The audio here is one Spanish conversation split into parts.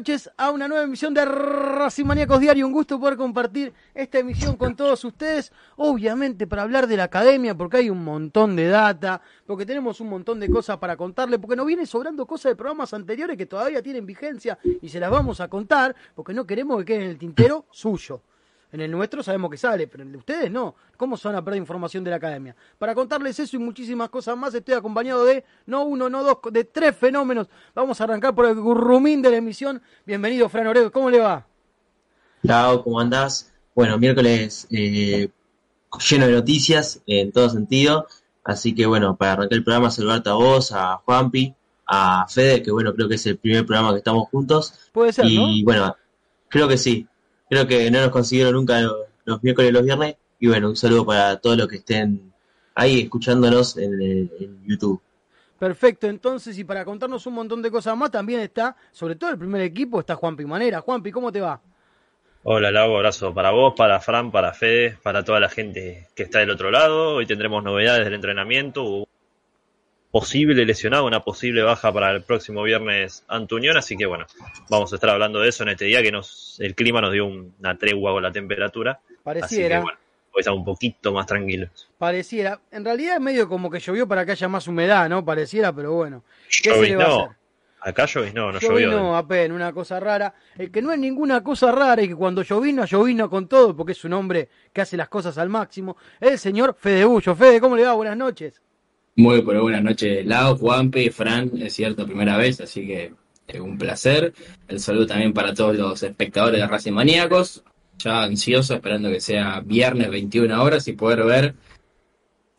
noches a una nueva emisión de Racing Diario. Un gusto poder compartir esta emisión con todos ustedes. Obviamente para hablar de la academia, porque hay un montón de data, porque tenemos un montón de cosas para contarle, porque nos viene sobrando cosas de programas anteriores que todavía tienen vigencia y se las vamos a contar, porque no queremos que quede en el tintero suyo. En el nuestro sabemos que sale, pero en el de ustedes no. ¿Cómo se van a perder información de la academia? Para contarles eso y muchísimas cosas más, estoy acompañado de no uno, no dos, de tres fenómenos. Vamos a arrancar por el gurrumín de la emisión. Bienvenido, Fran Orego. ¿Cómo le va? Chao, ¿cómo andás? Bueno, miércoles eh, lleno de noticias en todo sentido. Así que bueno, para arrancar el programa, saludarte a vos, a Juanpi, a Fede, que bueno, creo que es el primer programa que estamos juntos. Puede ser, y bueno, creo que sí. Creo que no nos consiguieron nunca los, miércoles y los viernes. Y bueno, un saludo para todos los que estén ahí escuchándonos en, YouTube. Perfecto, entonces, y para contarnos un montón de cosas más, también está, sobre todo el primer equipo, está Juanpi Manera. Juanpi, ¿cómo te va? Hola, Lau, abrazo para vos, para Fran, para Fede, para toda la gente que está del otro lado. Hoy tendremos novedades del entrenamiento, posible lesionado, una posible baja para el próximo viernes Antuñón, así que bueno, vamos a estar hablando de eso en este día que nos el clima nos dio una tregua con la temperatura. Pareciera. Así que, bueno, hoy estamos un poquito más tranquilos. Pareciera. En realidad es medio como que llovió para que haya más humedad, ¿no? Pareciera, pero bueno. ¿Qué se le va a hacer? Acá no llovió. no, apenas, una cosa rara. El que no es ninguna cosa rara y que cuando llovino, llovino con todo, porque es un hombre que hace las cosas al máximo, es el señor Fede Bullo. Fede, ¿cómo le va? Buenas noches. Muy pero buenas noches, Lao, Juanpe, Fran, es cierto, primera vez, así que es un placer. El saludo también para todos los espectadores de Racing Maníacos. Ya ansioso, esperando que sea viernes 21 horas y poder ver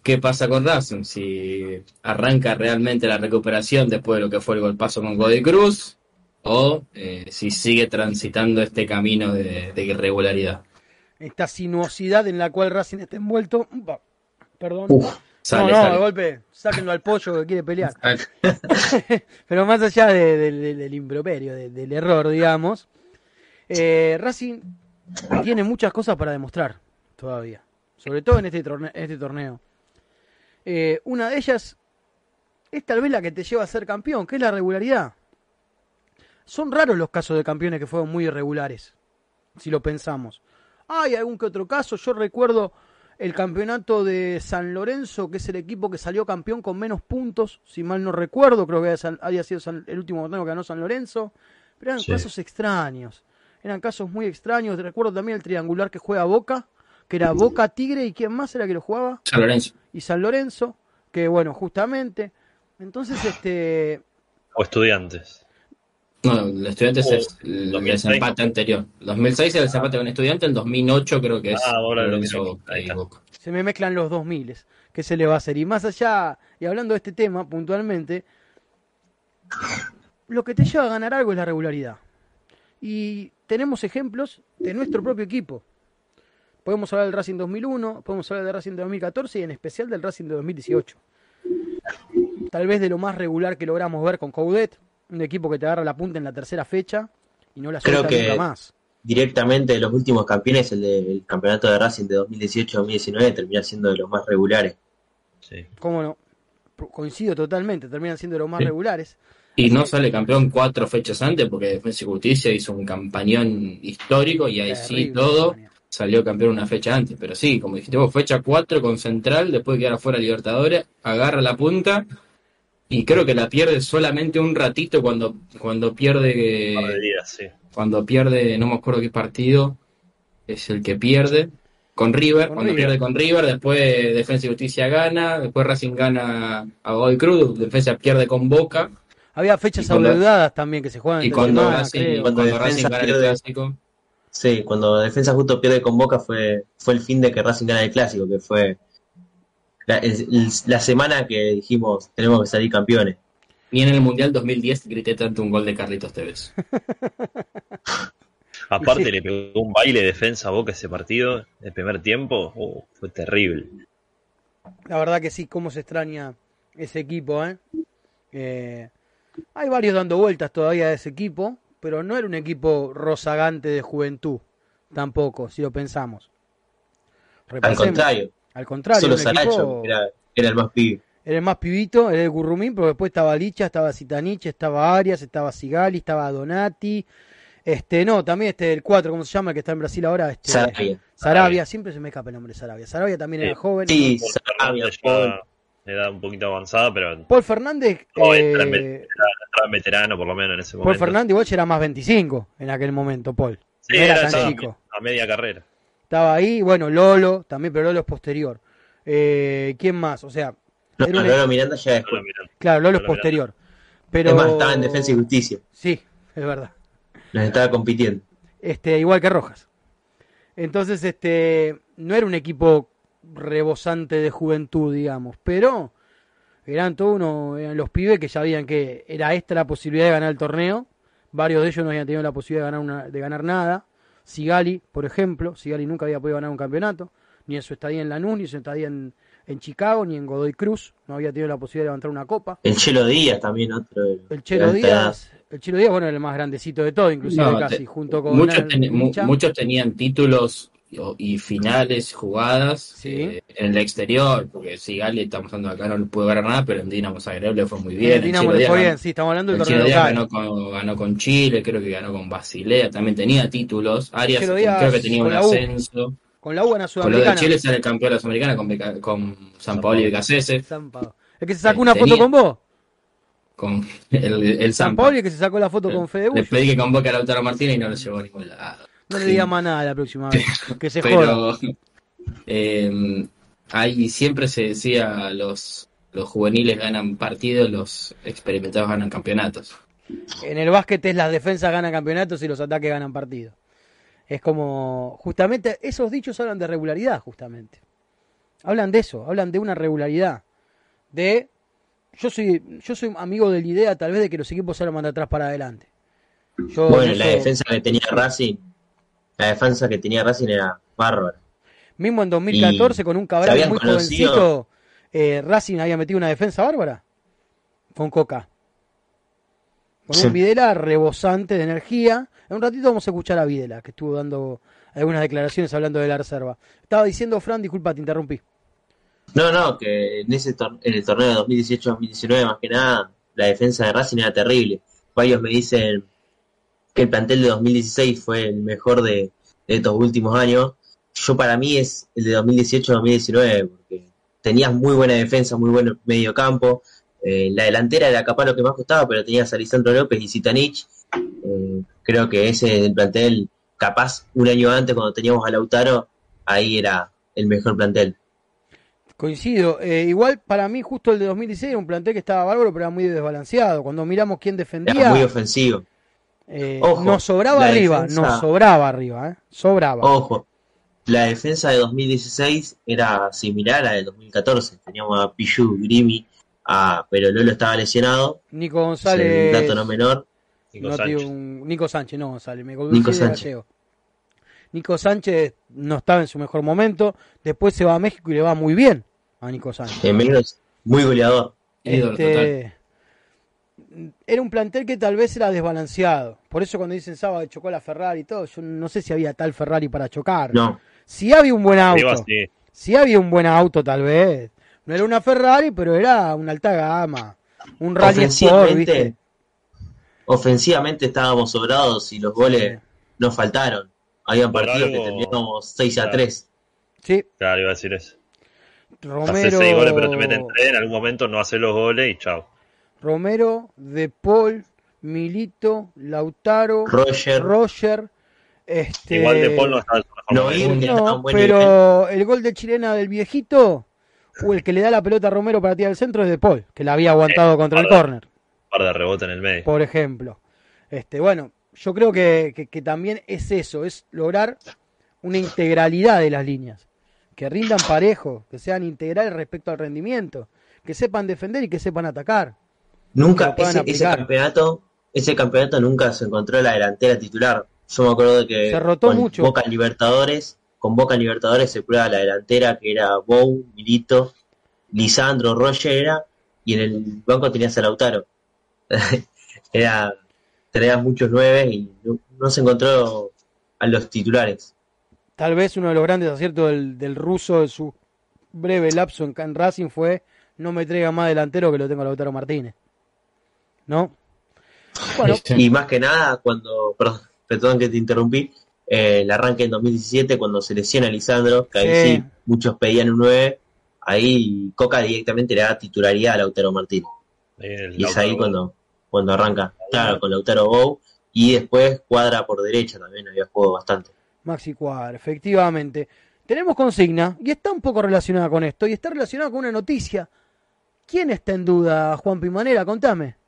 qué pasa con Racing. Si arranca realmente la recuperación después de lo que fue el golpazo con Godoy Cruz o eh, si sigue transitando este camino de, irregularidad. Esta sinuosidad en la cual Racing está envuelto. Perdón no, no, de golpe, sáquenlo al pollo que quiere pelear. Pero más allá del improperio, del error, digamos, eh, Racing tiene muchas cosas para demostrar todavía, sobre todo en este, torneo. Este torneo. Eh, una de ellas es tal vez la que te lleva a ser campeón, que es la regularidad. Son raros los casos de campeones que fueron muy irregulares, si lo pensamos. Hay algún que otro caso, yo recuerdo el campeonato de San Lorenzo, que es el equipo que salió campeón con menos puntos, si mal no recuerdo, creo que había sido el último torneo que ganó San Lorenzo, pero eran casos extraños, eran casos muy extraños, recuerdo también el triangular que juega Boca, que era Boca Tigre y quién más era que lo jugaba? San Lorenzo. Y San Lorenzo, que bueno, justamente, entonces este... O estudiantes. No, el Estudiantes es el, desempate anterior. 2006 el desempate con Estudiantes, el 2008 creo que es. Ah, ahora lo Se me mezclan los 2000, ¿qué se le va a hacer? Y más allá, y hablando de este tema puntualmente, lo que te lleva a ganar algo es la regularidad. Y tenemos ejemplos de nuestro propio equipo. Podemos hablar del Racing 2001, podemos hablar del Racing de 2014 y en especial del Racing de 2018. Tal vez de lo más regular que logramos ver con Coudet, un equipo que te agarra la punta en la tercera fecha y no la suelta Creo que nunca más. Directamente de los últimos campeones, el del campeonato de Racing de 2018-2019 termina siendo de los más regulares. Sí. ¿Cómo no? Coincido totalmente, terminan siendo de los más regulares. Y no sale campeón cuatro fechas antes porque Defensa y Justicia hizo un campañón histórico y ahí sí todo salió campeón una fecha antes. Pero sí, como dijiste vos, fecha cuatro con Central, después de quedar afuera Libertadores, agarra la punta y creo que la pierde solamente un ratito cuando, cuando pierde. Cuando pierde, no me acuerdo qué partido es el que pierde. Con River, cuando pierde con River, después Defensa y Justicia gana, después Racing gana a Godoy Cruz, Defensa pierde con Boca. Había fechas adeudadas también que se juegan. Y cuando, Racing, cuando, Racing gana el clásico. Sí, cuando Defensa justo pierde con Boca fue, fue el fin de que Racing gana el clásico, que fue la, semana que dijimos tenemos que salir campeones. Ni en el Mundial 2010 grité tanto un gol de Carlitos Tevez. Aparte le pegó un baile de defensa a Boca ese partido, el primer tiempo, uh, fue terrible. La verdad que sí, cómo se extraña ese equipo, ¿eh? ¿eh? hay varios dando vueltas todavía de ese equipo, pero no era un equipo rozagante de juventud, tampoco, si lo pensamos. Al contrario, al contrario. Solo Saracho era, el más pibe. era el más pibito, era el Gurrumín, pero después estaba Licha, estaba Zitanich, estaba Arias, estaba Sigali, estaba Donati. Este, no, también este, el 4, ¿cómo se llama? El que está en Brasil ahora. Este, Sarabia. Sarabia, siempre se me escapa el nombre de Sarabia. Sarabia también era joven. Sí, Sarabia, Edad un poquito avanzada, pero. Paul Fernández. No, eh, veterano, por lo menos en ese momento. Paul Fernández igual era más 25 en aquel momento, Paul. Sí, era, tan chico. A media carrera. Estaba ahí, bueno, Lolo también, pero Lolo es posterior. Eh, ¿Quién más? O sea, no, Lolo Miranda ya es. Claro, Lolo, es posterior. Pero... Es más, estaba en Defensa y Justicia. Sí, es verdad. Nos estaba compitiendo. Este, igual que Rojas. Entonces, este, no era un equipo rebosante de juventud, digamos, pero eran todos uno, eran los pibes que sabían que era esta la posibilidad de ganar el torneo. Varios de ellos no habían tenido la posibilidad de ganar, una, de ganar nada. Sigali, por ejemplo, Sigali nunca había podido ganar un campeonato, ni en su estadía en Lanús, ni en su estadía en, en Chicago ni en Godoy Cruz, no había tenido la posibilidad de levantar una copa. El Chelo Díaz también otro. El Chelo Díaz, el Chelo Díaz, bueno, el más grandecito de todo, inclusive casi, junto con... Muchos, muchos tenían títulos y finales jugadas eh, en el exterior, porque si Gali estamos hablando acá no pudo ganar nada, pero en Dinamo Zagreb le fue muy bien. El Dinamo le fue bien, sí, estamos hablando del torneo Ganó con, ganó con Chile, creo que ganó con Basilea, también tenía títulos. Arias creo que tenía un ascenso. Con la U en Sudamericana. Con lo de Chile sale campeón de la Sudamericana con, con San, Paulo y Becasese. ¿Es que se sacó una foto con vos? Con el, el San, Paulo y que se sacó la foto con Fede Le pedí que convoque a Lautaro Martínez y no lo llevó a ningún lado. No le diga más nada la próxima vez. Que se Pero, eh, ahí siempre se decía los, los juveniles ganan partidos, los experimentados ganan campeonatos. En el básquet es las defensas ganan campeonatos y los ataques ganan partidos. Es como, justamente, esos dichos hablan de regularidad, justamente. Hablan de eso, hablan de una regularidad. De, yo soy, yo soy amigo de la idea tal vez de que los equipos se lo mandan atrás para adelante. bueno, la defensa que tenía Racing, la defensa que tenía Racing era bárbara. Mismo en 2014 con un cabrón muy jovencito, eh, Racing había metido una defensa bárbara con Coca. Con un Videla rebosante de energía en un ratito vamos a escuchar a Videla, que estuvo dando algunas declaraciones hablando de la reserva. Estaba diciendo, Fran, disculpa, te interrumpí. No, no, que en, ese en el torneo de 2018-2019, más que nada, la defensa de Racing era terrible. Varios me dicen que el plantel de 2016 fue el mejor de, estos últimos años. Yo para mí es el de 2018-2019, porque tenías muy buena defensa, muy buen medio campo. Eh, la delantera era capaz lo que más costaba, pero tenías a Lisandro López y Zitanich. Eh, creo que ese del plantel, capaz un año antes cuando teníamos a Lautaro, ahí era el mejor plantel. Coincido. Eh, igual para mí justo el de 2016 era un plantel que estaba bárbaro, pero era muy desbalanceado. Cuando miramos quién defendía... Era muy ofensivo. Eh, nos sobraba arriba, nos sobraba arriba, ¿eh? Sobraba. Ojo, la defensa de 2016 era similar a la de 2014. Teníamos a Pichu, Grimi, a, pero Lolo estaba lesionado. Nico González. Un dato no menor. Nico, no Sánchez. Un... Nico Sánchez, no González, me Nico Sánchez. Nico Sánchez no estaba en su mejor momento, después se va a México y le va muy bien a Nico Sánchez. En menos, muy goleador. Este, era un plantel que tal vez era desbalanceado. Por eso cuando dicen sábado chocó la Ferrari y todo, yo no sé si había tal Ferrari para chocar. No. Si había un buen auto, si había un buen auto tal vez. No era una Ferrari, pero era una alta gama. Un Rally Sport, ¿viste? ofensivamente estábamos sobrados y los goles nos faltaron. Habían partidos que terminamos 6 a 3. Sí. Claro, iba a decir eso. Romero... Haces 6 goles, pero te meten 3, en algún momento no haces los goles y chao. Romero, De Paul, Milito, Lautaro, Roger. Roger este... Igual De Paul no estaba en su no, no pero el gol de chilena del viejito o el que le da la pelota a Romero para tirar al centro es De Paul, que la había aguantado contra el córner par de rebote en el medio. Por ejemplo. Este, bueno, yo creo que, también es eso, es lograr una integralidad de las líneas. Que rindan parejo, que sean integrales respecto al rendimiento, que sepan defender y que sepan atacar. Nunca, ese, campeonato, ese campeonato nunca se encontró la delantera titular. Yo me acuerdo de que se rotó con mucho. Boca Libertadores, con Boca Libertadores se prueba la delantera que era Bou, Milito, Lisandro, Roger y en el banco tenías a Lautaro. era tenía muchos nueve y no, se encontró a los titulares. Tal vez uno de los grandes aciertos del, ruso de su breve lapso en, Can Racing fue no me traiga más delantero que lo tengo Lautaro Martínez. ¿No? Bueno. Y más que nada, cuando, perdón, que te interrumpí, eh, el arranque en 2017, cuando se lesiona a Lisandro, que ahí sí, muchos pedían un 9, ahí Coca directamente le da titularidad a Lautaro Martínez. y es ahí cuando, cuando arranca, claro, con Lautaro Bow, y después cuadra por derecha también, había jugado bastante. Maxi Cuadra, efectivamente. Tenemos consigna, y está un poco relacionada con esto, y está relacionada con una noticia. ¿Quién está en duda, Juan Pimanera? Contame.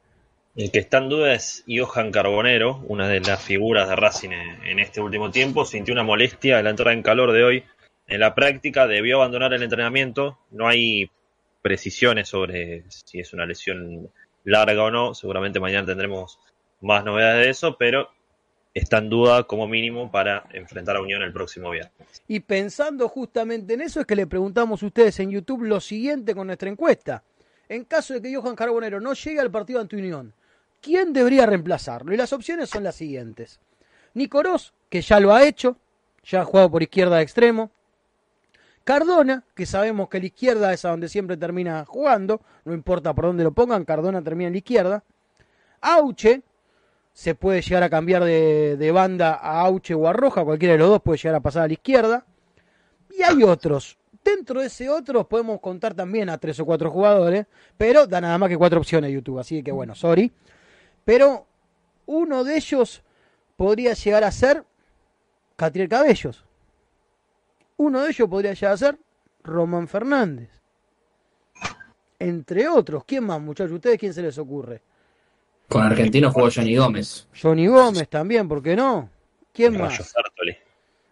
El que está en duda es Johan Carbonero, una de las figuras de Racing en este último tiempo. Sintió una molestia en la entrada en calor de hoy. En la práctica debió abandonar el entrenamiento. No hay precisiones sobre si es una lesión larga o no. Seguramente mañana tendremos más novedades de eso, pero está en duda como mínimo para enfrentar a Unión el próximo viernes. Y pensando justamente en eso es que le preguntamos a ustedes en YouTube lo siguiente con nuestra encuesta. En caso de que Johan Carbonero no llegue al partido ante Unión, ¿quién debería reemplazarlo? Y las opciones son las siguientes. Nicorós, que ya lo ha hecho, ya ha jugado por izquierda de extremo. Cardona, que sabemos que la izquierda es a donde siempre termina jugando, no importa por dónde lo pongan, Cardona termina en la izquierda. Auche, se puede llegar a cambiar de, banda a Auche o a Roja, cualquiera de los dos puede llegar a pasar a la izquierda. Y hay otros. Dentro de ese otros podemos contar también a tres o cuatro jugadores, pero da nada más que cuatro opciones YouTube, así que bueno, sorry. Pero uno de ellos podría llegar a ser Catriel Cabellos. Uno de ellos podría llegar a ser Román Fernández. Entre otros, ¿quién más, muchachos? ¿Ustedes quién se les ocurre? Con Argentino jugó Johnny Gómez. Johnny Gómez también, ¿por qué no? ¿Quién más?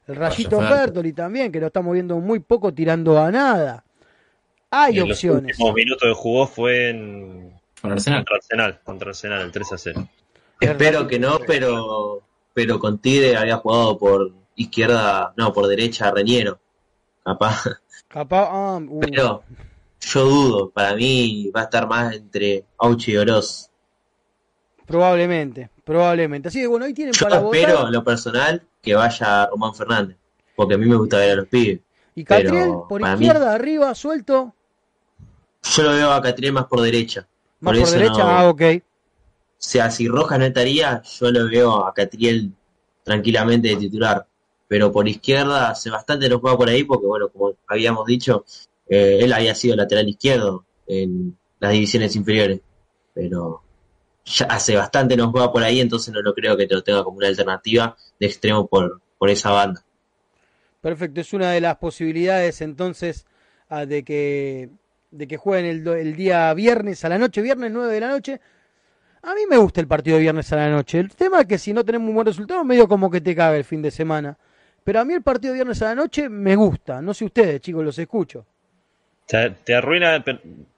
El Rayito Fertoli también, que lo estamos viendo muy poco tirando a nada. Hay opciones. Los últimos minutos de jugó fue en contra Arsenal. Contra Arsenal, el 3 a 0. Espero que no, pero pero con Tigre había jugado por izquierda, no, por derecha Reñero. Capaz. Capaz, ah, uh. Pero yo dudo, para mí va a estar más entre Auchi y Oroz. Probablemente, probablemente. Así que bueno, ahí tienen para votar. espero, en lo personal, que vaya Román Fernández, porque a mí me gusta ver a los pibes. ¿Y Catriel por izquierda, arriba, suelto? Yo lo veo a Catriel más por derecha. Más por, derecha, ah, ok. O sea, si Rojas no estaría, yo lo veo a Catriel tranquilamente de titular. Pero por izquierda hace bastante no juega por ahí, porque bueno, como habíamos dicho, eh, él había sido lateral izquierdo en las divisiones inferiores. Pero ya hace bastante no juega por ahí, entonces no lo creo que te lo tenga como una alternativa de extremo por, por esa banda. Perfecto, es una de las posibilidades entonces ah, de que de que jueguen el, el, día viernes a la noche, viernes 9 de la noche. A mí me gusta el partido de viernes a la noche. El tema es que si no tenemos un buen resultado, medio como que te caga el fin de semana. Pero a mí el partido de viernes a la noche me gusta. No sé ustedes, chicos, los escucho. Te, te arruina,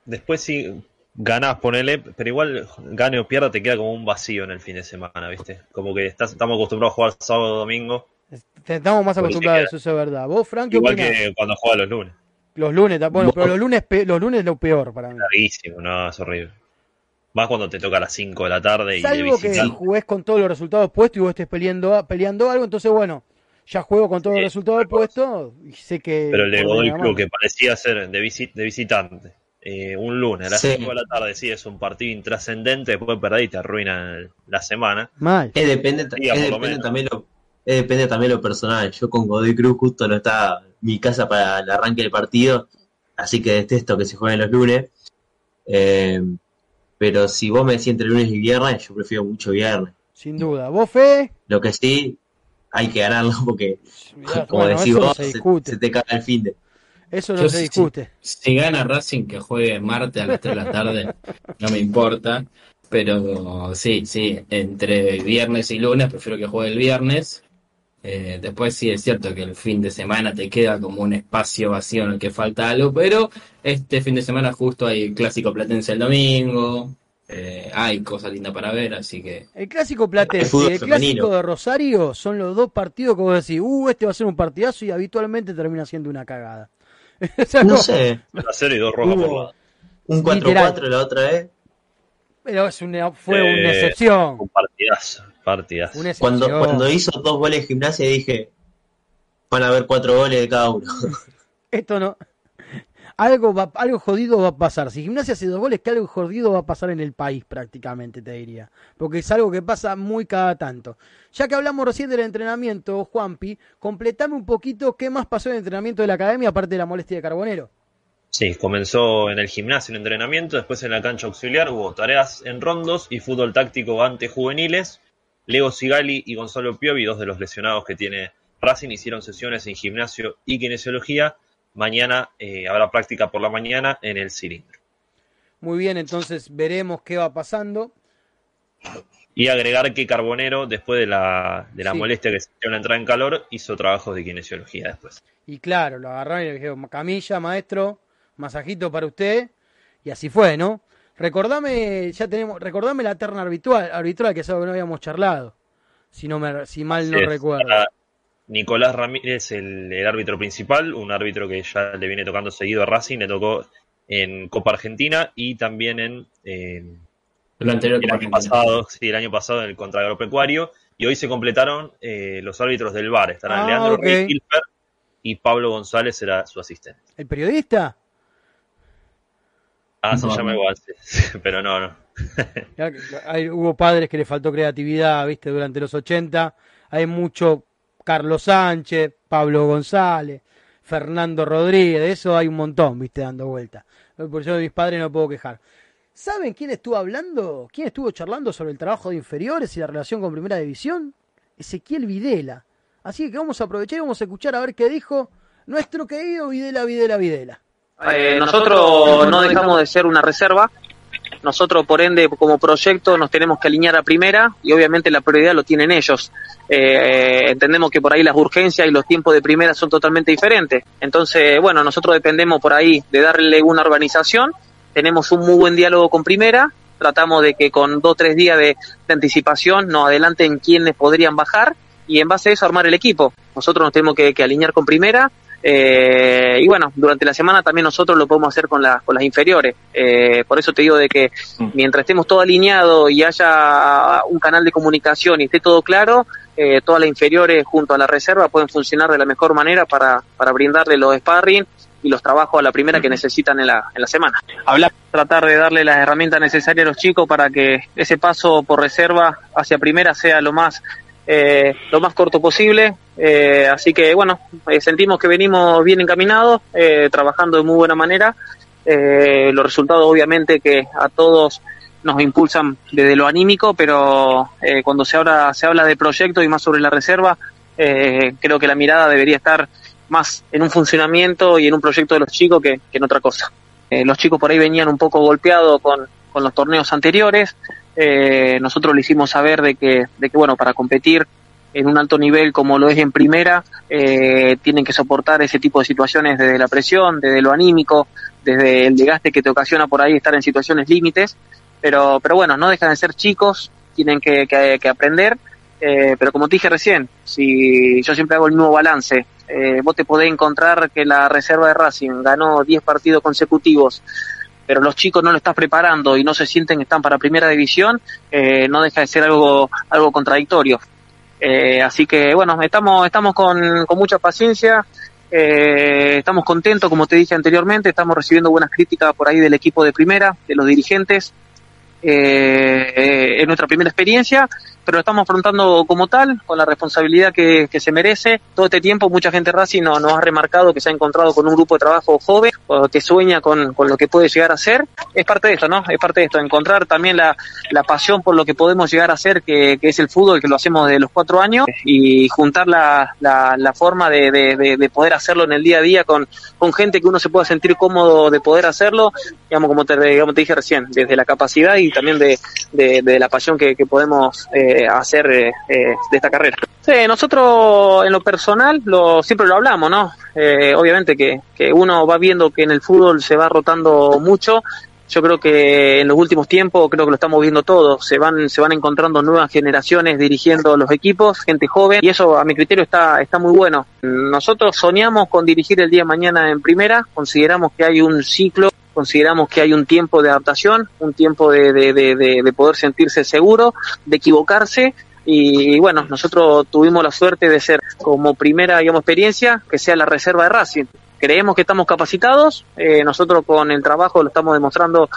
después si ganás, ponele, pero igual gane o pierda te queda como un vacío en el fin de semana, ¿viste? Como que estás, estamos acostumbrados a jugar sábado o domingo. Estamos más acostumbrados a eso, es verdad. ¿Vos, Frank, Igual que cuando juega los lunes. Los lunes, bueno, pero los lunes, los lunes es lo peor para mí. Larguísimo, no, es horrible. Más cuando te toca a las 5 de la tarde y Salvo que jugués con todos los resultados puestos y vos estés peleando, peleando algo, entonces bueno, ya juego con todos los resultados puestos y sé que... Pero el de Godoy Club, que parecía ser de, de visitante, eh, un lunes a las 5 de la tarde, sí, es un partido intrascendente, después perdí y te arruina la semana. Mal. depende, depende también lo, depende también lo personal. Yo con Godoy Cruz justo no está mi casa para el arranque del partido, así que detesto que se jueguen los lunes. Eh, pero si vos me decís entre lunes y viernes, yo prefiero mucho viernes. Sin duda. ¿Vos, Fe? Lo que sí, hay que ganarlo porque, como decís vos, se, te cae el fin de. Eso no se discute. Si, gana Racing, que juegue martes a las 3 de la tarde, no me importa. Pero sí, sí, entre viernes y lunes prefiero que juegue el viernes. Eh, después sí es cierto que el fin de semana te queda como un espacio vacío en el que falta algo, pero este fin de semana justo hay clásico platense el domingo, eh, hay cosas lindas para ver, así que... El clásico platense y el clásico de Rosario son los dos partidos que vos decís, uh, este va a ser un partidazo y habitualmente termina siendo una cagada. no sé. y dos rojas por lado. Un 4-4 la otra vez. Pero es una, fue una eh, excepción. Un partidazo, partidazo. Cuando, cuando hizo dos goles de gimnasia dije, van a haber cuatro goles de cada uno. Esto no. algo, va, algo jodido va a pasar. Si Gimnasia hace dos goles, que algo jodido va a pasar en el país prácticamente, te diría. Porque es algo que pasa muy cada tanto. Ya que hablamos recién del entrenamiento, Juanpi, completame un poquito qué más pasó en el entrenamiento de la academia aparte de la molestia de Carbonero. Sí, comenzó en el gimnasio el entrenamiento, después en la cancha auxiliar hubo tareas en rondos y fútbol táctico ante juveniles. Leo Sigali y Gonzalo Piovi, dos de los lesionados que tiene Racing, hicieron sesiones en gimnasio y kinesiología. Mañana eh, habrá práctica por la mañana en el cilindro. Muy bien, entonces veremos qué va pasando. Y agregar que Carbonero, después de la, de la molestia que se dio en la entrada en calor, hizo trabajos de kinesiología después. Y claro, lo agarraron y le dijeron, camilla, maestro, masajito para usted, y así fue, ¿no? Recordame, ya tenemos, recordame la terna arbitral, arbitral que es algo que no habíamos charlado, si no me, si mal no recuerdo. Nicolás Ramírez, el, el, árbitro principal, un árbitro que ya le viene tocando seguido a Racing, le tocó en Copa Argentina y también en, el, anterior el año pasado, sí, el año pasado en el contra agropecuario, y hoy se completaron eh, los árbitros del VAR, estarán ah, Leandro okay. y Pablo González será su asistente. ¿El periodista? Ah, se llama igual, pero no, no. Hay, hubo padres que le faltó creatividad, viste, durante los 80. Hay mucho Carlos Sánchez, Pablo González, Fernando Rodríguez, de eso hay un montón, viste, dando vuelta. Por eso de mis padres no puedo quejar. ¿Saben quién estuvo hablando? ¿Quién estuvo charlando sobre el trabajo de inferiores y la relación con Primera División? Ezequiel Videla. Así que vamos a aprovechar y vamos a escuchar a ver qué dijo nuestro querido Videla, Videla, Videla. Eh, nosotros no dejamos de ser una reserva. Nosotros, por ende, como proyecto, nos tenemos que alinear a primera y obviamente la prioridad lo tienen ellos. Eh, entendemos que por ahí las urgencias y los tiempos de primera son totalmente diferentes. Entonces, bueno, nosotros dependemos por ahí de darle una organización. Tenemos un muy buen diálogo con primera. Tratamos de que con dos o tres días de, anticipación nos adelanten quiénes podrían bajar y en base a eso armar el equipo. Nosotros nos tenemos que alinear con primera eh, y bueno, durante la semana también nosotros lo podemos hacer con, con las inferiores. Eh, por eso te digo de que mm. mientras estemos todo alineado y haya un canal de comunicación y esté todo claro, eh, todas las inferiores junto a la reserva pueden funcionar de la mejor manera para, para brindarle los sparring y los trabajos a la primera que necesitan en la, en la semana. Hablar, tratar de darle las herramientas necesarias a los chicos para que ese paso por reserva hacia primera sea lo más eh, lo más corto posible. Eh, así que bueno, eh, sentimos que venimos bien encaminados, trabajando de muy buena manera. los resultados obviamente que a todos nos impulsan desde lo anímico, pero cuando se habla, se habla de proyectos y más sobre la reserva, creo que la mirada debería estar más en un funcionamiento y en un proyecto de los chicos que, en otra cosa. los chicos por ahí venían un poco golpeados con, con los torneos anteriores, eh, nosotros le hicimos saber de que, de que, bueno, para competir en un alto nivel como lo es en primera, eh, tienen que soportar ese tipo de situaciones desde la presión, desde lo anímico, desde el desgaste que te ocasiona por ahí estar en situaciones límites, pero, pero bueno, no dejan de ser chicos, tienen que, que, aprender, eh, pero como te dije recién, si yo siempre hago el mismo balance, eh, vos te podés encontrar que la reserva de Racing ganó 10 partidos consecutivos, pero los chicos no lo están preparando y no se sienten que están para primera división, eh, no deja de ser algo, algo contradictorio. Eh, así que bueno, estamos, estamos con, con mucha paciencia, eh, estamos contentos, como te dije anteriormente, estamos recibiendo buenas críticas por ahí del equipo de primera, de los dirigentes. es nuestra primera experiencia pero lo estamos afrontando como tal, con la responsabilidad que, se merece. Todo este tiempo mucha gente Racing nos, nos, ha remarcado que se ha encontrado con un grupo de trabajo joven, que sueña con, lo que puede llegar a ser. Es parte de esto, ¿no? Es parte de esto, encontrar también la, pasión por lo que podemos llegar a ser, que, es el fútbol, que lo hacemos desde los cuatro años, y juntar la, la, forma de, poder hacerlo en el día a día con, con gente que uno se pueda sentir cómodo de poder hacerlo, digamos, como te, digamos, te dije recién, desde la capacidad y también de, la pasión que, podemos... Eh, hacer eh, eh, de esta carrera. Sí, nosotros en lo personal lo, siempre lo hablamos, ¿no? Eh, obviamente que, que uno va viendo que en el fútbol se va rotando mucho. Yo creo que en los últimos tiempos, creo que lo estamos viendo todos, se van, se van encontrando nuevas generaciones dirigiendo los equipos, gente joven, y eso a mi criterio está, está muy bueno. Nosotros soñamos con dirigir el día de mañana en primera, consideramos que hay un ciclo consideramos que hay un tiempo de adaptación, un tiempo de, de, de, de poder sentirse seguro, de equivocarse y bueno, nosotros tuvimos la suerte de ser como primera digamos, experiencia que sea la reserva de Racing. creemos que estamos capacitados, eh, nosotros con el trabajo lo estamos demostrando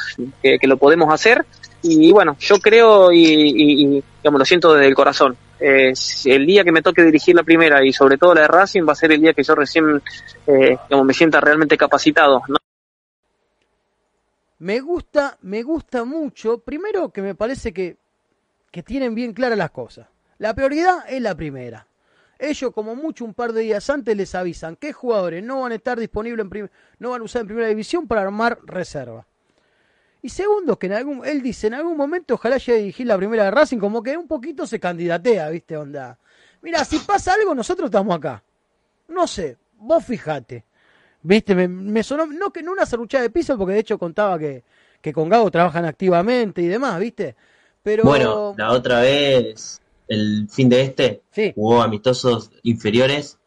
que, lo podemos hacer y bueno, yo creo y, digamos, lo siento desde el corazón. Eh, el día que me toque dirigir la primera y sobre todo la de Racing va a ser el día que yo recién eh, me sienta realmente capacitado. Me gusta, me gusta mucho, primero que me parece que, que tienen bien claras las cosas. La prioridad es la primera. Ellos, como mucho, un par de días antes les avisan qué jugadores no van a estar disponibles, en no van a usar en primera división para armar reserva. Y segundo, que en algún, él dice, en algún momento ojalá llegue a dirigir la primera de Racing, como que un poquito se candidatea, ¿viste? Onda. Mira, si pasa algo, nosotros estamos acá. No sé, vos fijate. ¿Viste? Me, sonó, no que no una serruchada de piso, porque de hecho contaba que, que con Gago trabajan activamente y demás, ¿viste? Pero... Bueno, la otra vez el fin de este, jugó amistosos inferiores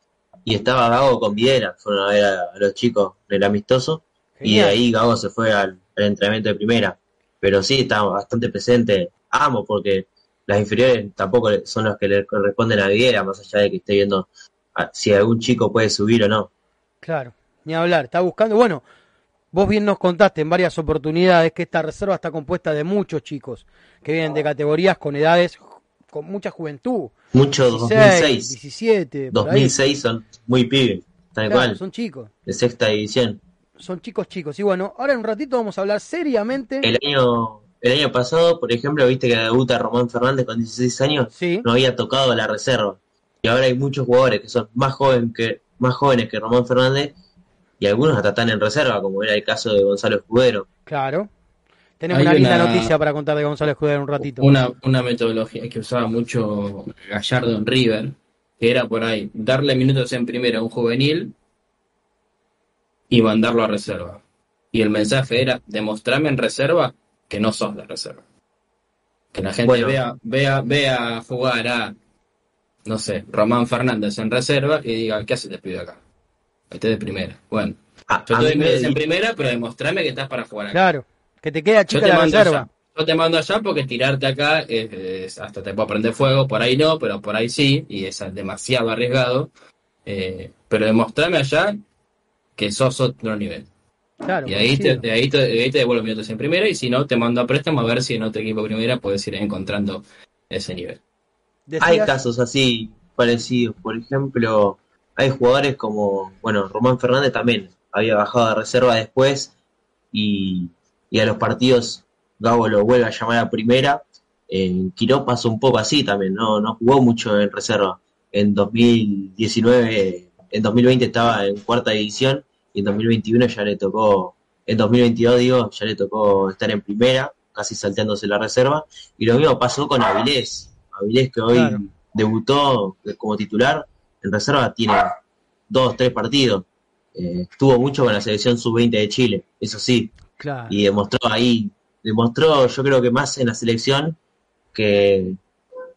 y estaba Gago con Videra, fueron a ver a, los chicos del amistoso y de ahí Gago se fue al, entrenamiento de primera. Pero sí, está bastante presente. Amo porque las inferiores tampoco son los que le corresponden a Videra, más allá de que esté viendo si algún chico puede subir o no. Claro, ni hablar, está buscando, bueno, Vos bien nos contaste en varias oportunidades que esta reserva está compuesta de muchos chicos que vienen de categorías con edades con mucha juventud. Mucho 2006. 17. 2006 son muy pibes, tal cual. Son chicos. De sexta división. Son chicos chicos. Y bueno, ahora en un ratito vamos a hablar seriamente. El año el año pasado, por ejemplo, viste que debuta Román Fernández con 16 años, sí. no había tocado la reserva. Y ahora hay muchos jugadores que son más jóvenes que más jóvenes que Román Fernández y algunos hasta están en reserva, como era el caso de Gonzalo Escudero. Claro. Tenemos una linda noticia para contar de Gonzalo Escudero un ratito. Una, una metodología que usaba mucho Gallardo en River, que era por ahí, darle minutos en primera a un juvenil y mandarlo a reserva. Y el mensaje era, demostrame en reserva que no sos de reserva. Que la gente vea, vea, vea jugar a, no sé, Román Fernández en reserva y diga, ¿qué hace te pido acá? Este de primera. Bueno, ah, yo te doy en primera, pero demostrame que estás para jugar acá. Claro. Que te queda chica la reserva. Yo te mando allá porque tirarte acá hasta te puedo prender fuego, por ahí no, pero por ahí sí, y es demasiado arriesgado. Eh, pero demostrame allá que sos otro nivel. Claro, y ahí te, de ahí, te, devuelvo minutos en primera y si no, te mando a préstamo a ver si en otro equipo primera puedes ir encontrando ese nivel. Hay casos así parecidos. Por ejemplo, hay jugadores como, bueno, Román Fernández también había bajado de reserva después y y a los partidos Gabo lo vuelve a llamar a primera. En Quiró pasó un poco así también, no, no jugó mucho en reserva. En 2019, en 2020 estaba en cuarta división y en 2021 ya le tocó, en 2022 digo, ya le tocó estar en primera, casi salteándose la reserva. Y lo mismo pasó con Avilés. Avilés que hoy debutó como titular, en reserva tiene dos, tres partidos. Eh, estuvo mucho con la selección sub-20 de Chile, eso sí, y demostró ahí, demostró yo creo que más en la selección que,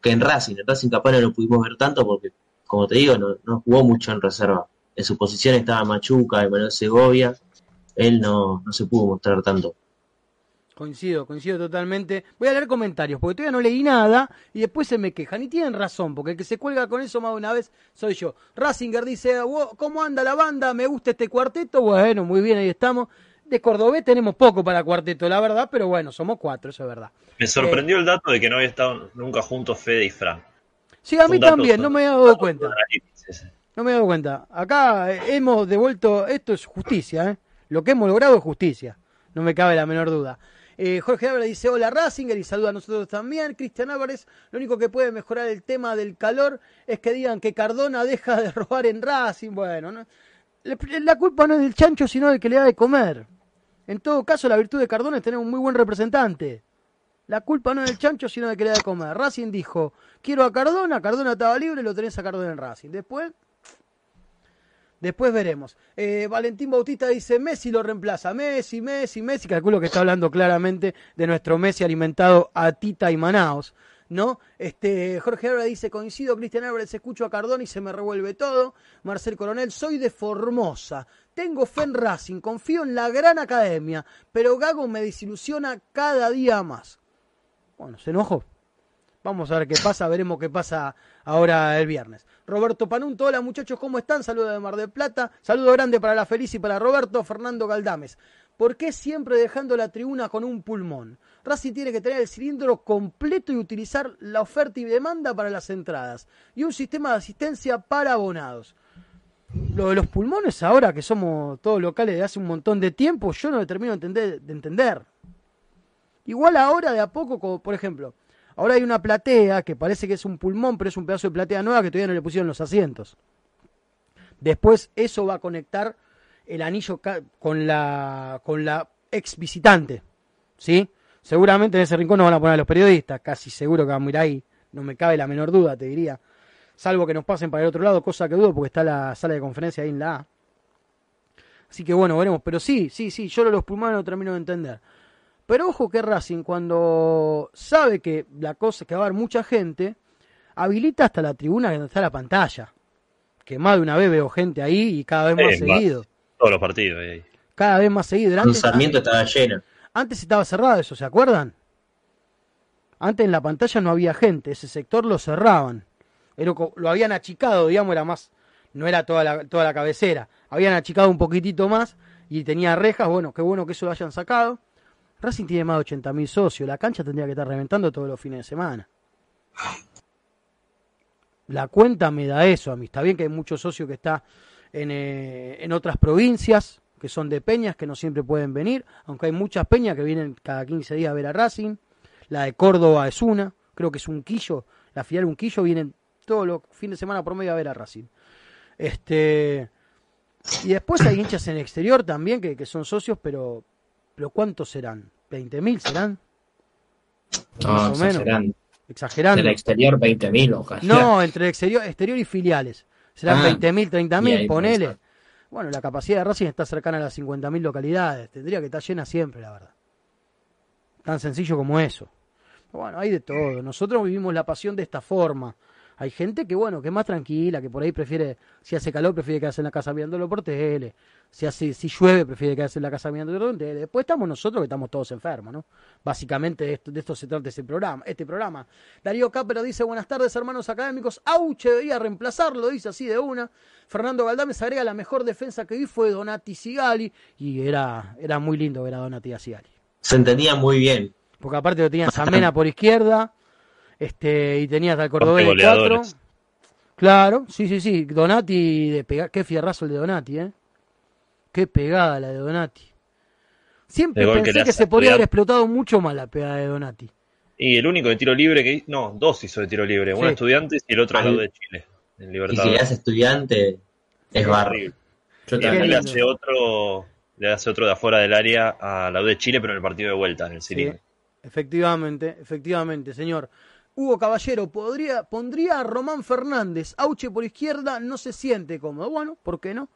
que en Racing. En Racing capaz no lo pudimos ver tanto porque, como te digo, no, no jugó mucho en reserva. En su posición estaba Machuca, Manuel Segovia. Él no, no se pudo mostrar tanto. Coincido, coincido totalmente. Voy a leer comentarios, porque todavía no leí nada y después se me quejan. Y tienen razón, porque el que se cuelga con eso más de una vez soy yo. Rasinger dice, ¿cómo anda la banda? Me gusta este cuarteto. Bueno, muy bien, ahí estamos. De Cordobés tenemos poco para cuarteto, la verdad, pero bueno, somos cuatro, eso es verdad. Me sorprendió el dato de que no había estado nunca juntos Fede y Fran. Sí, a mí también, no me he dado cuenta. No me he dado cuenta. Acá eh, hemos devuelto, esto es justicia, ¿eh? Lo que hemos logrado es justicia, no me cabe la menor duda. Eh, Jorge Álvarez dice hola Rasinger y saluda a nosotros también. Cristian Álvarez, lo único que puede mejorar el tema del calor es que digan que Cardona deja de robar en Racing. Bueno, ¿no? la culpa no es del chancho, sino del que le da de comer. En todo caso, la virtud de Cardona es tener un muy buen representante. La culpa no es del chancho, sino de que le da de comer. Racing dijo, quiero a Cardona, Cardona estaba libre, lo tenés a Cardona en Racing. Después, después veremos. Eh, Valentín Bautista dice, Messi lo reemplaza. Messi, Messi, Messi. Calculo que está hablando claramente de nuestro Messi alimentado a Tita y Manaos. ¿no? Este, Jorge Álvarez dice, coincido, Cristian Álvarez, escucho a Cardona y se me revuelve todo. Marcel Coronel, soy de Formosa. Tengo fe en Racing, confío en la gran academia, pero Gago me desilusiona cada día más. Bueno, se enojó. Vamos a ver qué pasa, veremos qué pasa ahora el viernes. Roberto Panunto, hola muchachos, ¿cómo están? Saludos de Mar del Plata. Saludo grande para la Feliz y para Roberto. Fernando Galdames. ¿Por qué siempre dejando la tribuna con un pulmón? Racing tiene que tener el cilindro completo y utilizar la oferta y demanda para las entradas. Y un sistema de asistencia para abonados. Lo de los pulmones ahora, que somos todos locales de hace un montón de tiempo, yo no lo termino de entender. Igual ahora de a poco, por ejemplo, ahora hay una platea que parece que es un pulmón, pero es un pedazo de platea nueva que todavía no le pusieron los asientos. Después eso va a conectar el anillo con la, con la ex visitante. ¿Sí? Seguramente en ese rincón no van a poner a los periodistas, casi seguro que van a ir ahí, no me cabe la menor duda, te diría. Salvo que nos pasen para el otro lado, cosa que dudo porque está la sala de conferencia ahí en la A. Así que bueno, veremos. Pero sí, sí, sí, yo los pulmones no termino de entender. Pero ojo que Racing cuando sabe que la cosa que va a haber mucha gente, habilita hasta la tribuna donde está la pantalla. Que más de una vez veo gente ahí y cada vez más seguido. Todos los partidos ahí. Cada vez más seguido. Antes, Sarmiento estaba lleno. Antes estaba cerrado eso, ¿se acuerdan? Antes en la pantalla no había gente, ese sector lo cerraban. lo habían achicado, digamos, era más, no era toda la, toda la cabecera. Habían achicado un poquitito más y tenía rejas, bueno, qué bueno que eso lo hayan sacado. Racing tiene más de 80.000 socios, la cancha tendría que estar reventando todos los fines de semana. La cuenta me da eso a mí. Está bien que hay muchos socios que están en, eh, en otras provincias, que son de peñas, que no siempre pueden venir, aunque hay muchas peñas que vienen cada 15 días a ver a Racing. La de Córdoba es una, creo que es un quillo, la filial un quillo, vienen todos los fines de semana por medio a ver a Racing. Este, y después hay hinchas en el exterior también que, que son socios, pero, pero ¿cuántos serán? ¿20.000 serán? No, Más o menos. Exagerando. En el exterior 20.000 ojalá. No, entre exterior, exterior y filiales. Serán ah, 20.000, 30.000, ponele. Bueno, la capacidad de Racing está cercana a las 50.000 localidades. Tendría que estar llena siempre, la verdad. Tan sencillo como eso. Bueno, hay de todo. Nosotros vivimos la pasión de esta forma. Hay gente que, bueno, que es más tranquila, que por ahí prefiere, si hace calor, prefiere quedarse en la casa viéndolo por tele. Si, hace, si llueve, prefiere quedarse en la casa viéndolo por tele. Después estamos nosotros que estamos todos enfermos, ¿no? Básicamente de esto, de esto se trata este programa, este programa. Darío Capero dice, buenas tardes, hermanos académicos. Auche debería reemplazarlo, dice así de una. Fernando Galdames agrega, la mejor defensa que vi fue Donati Sigali. Y era, era muy lindo ver a Donati Sigali. Se entendía muy bien. Porque aparte lo tenía Samena por izquierda este, y tenías al Cordobés de 4. Claro, sí, sí, sí. Donati de pegar. Qué fierrazo el de Donati, ¿eh? Qué pegada la de Donati. Siempre pensé que, se podría haber explotado mucho más la pegada de Donati. Y el único de tiro libre que no, dos hizo de tiro libre, uno estudiante y el otro al lado de Chile, en Y si le hace estudiante, es barrio. Yo también le hace otro, le hace otro de afuera del área a la de Chile, pero en el partido de vuelta, en el Cine. efectivamente, efectivamente, señor. Hugo Caballero podría, pondría a Román Fernández, Auche por izquierda, no se siente cómodo. Bueno, ¿por qué no?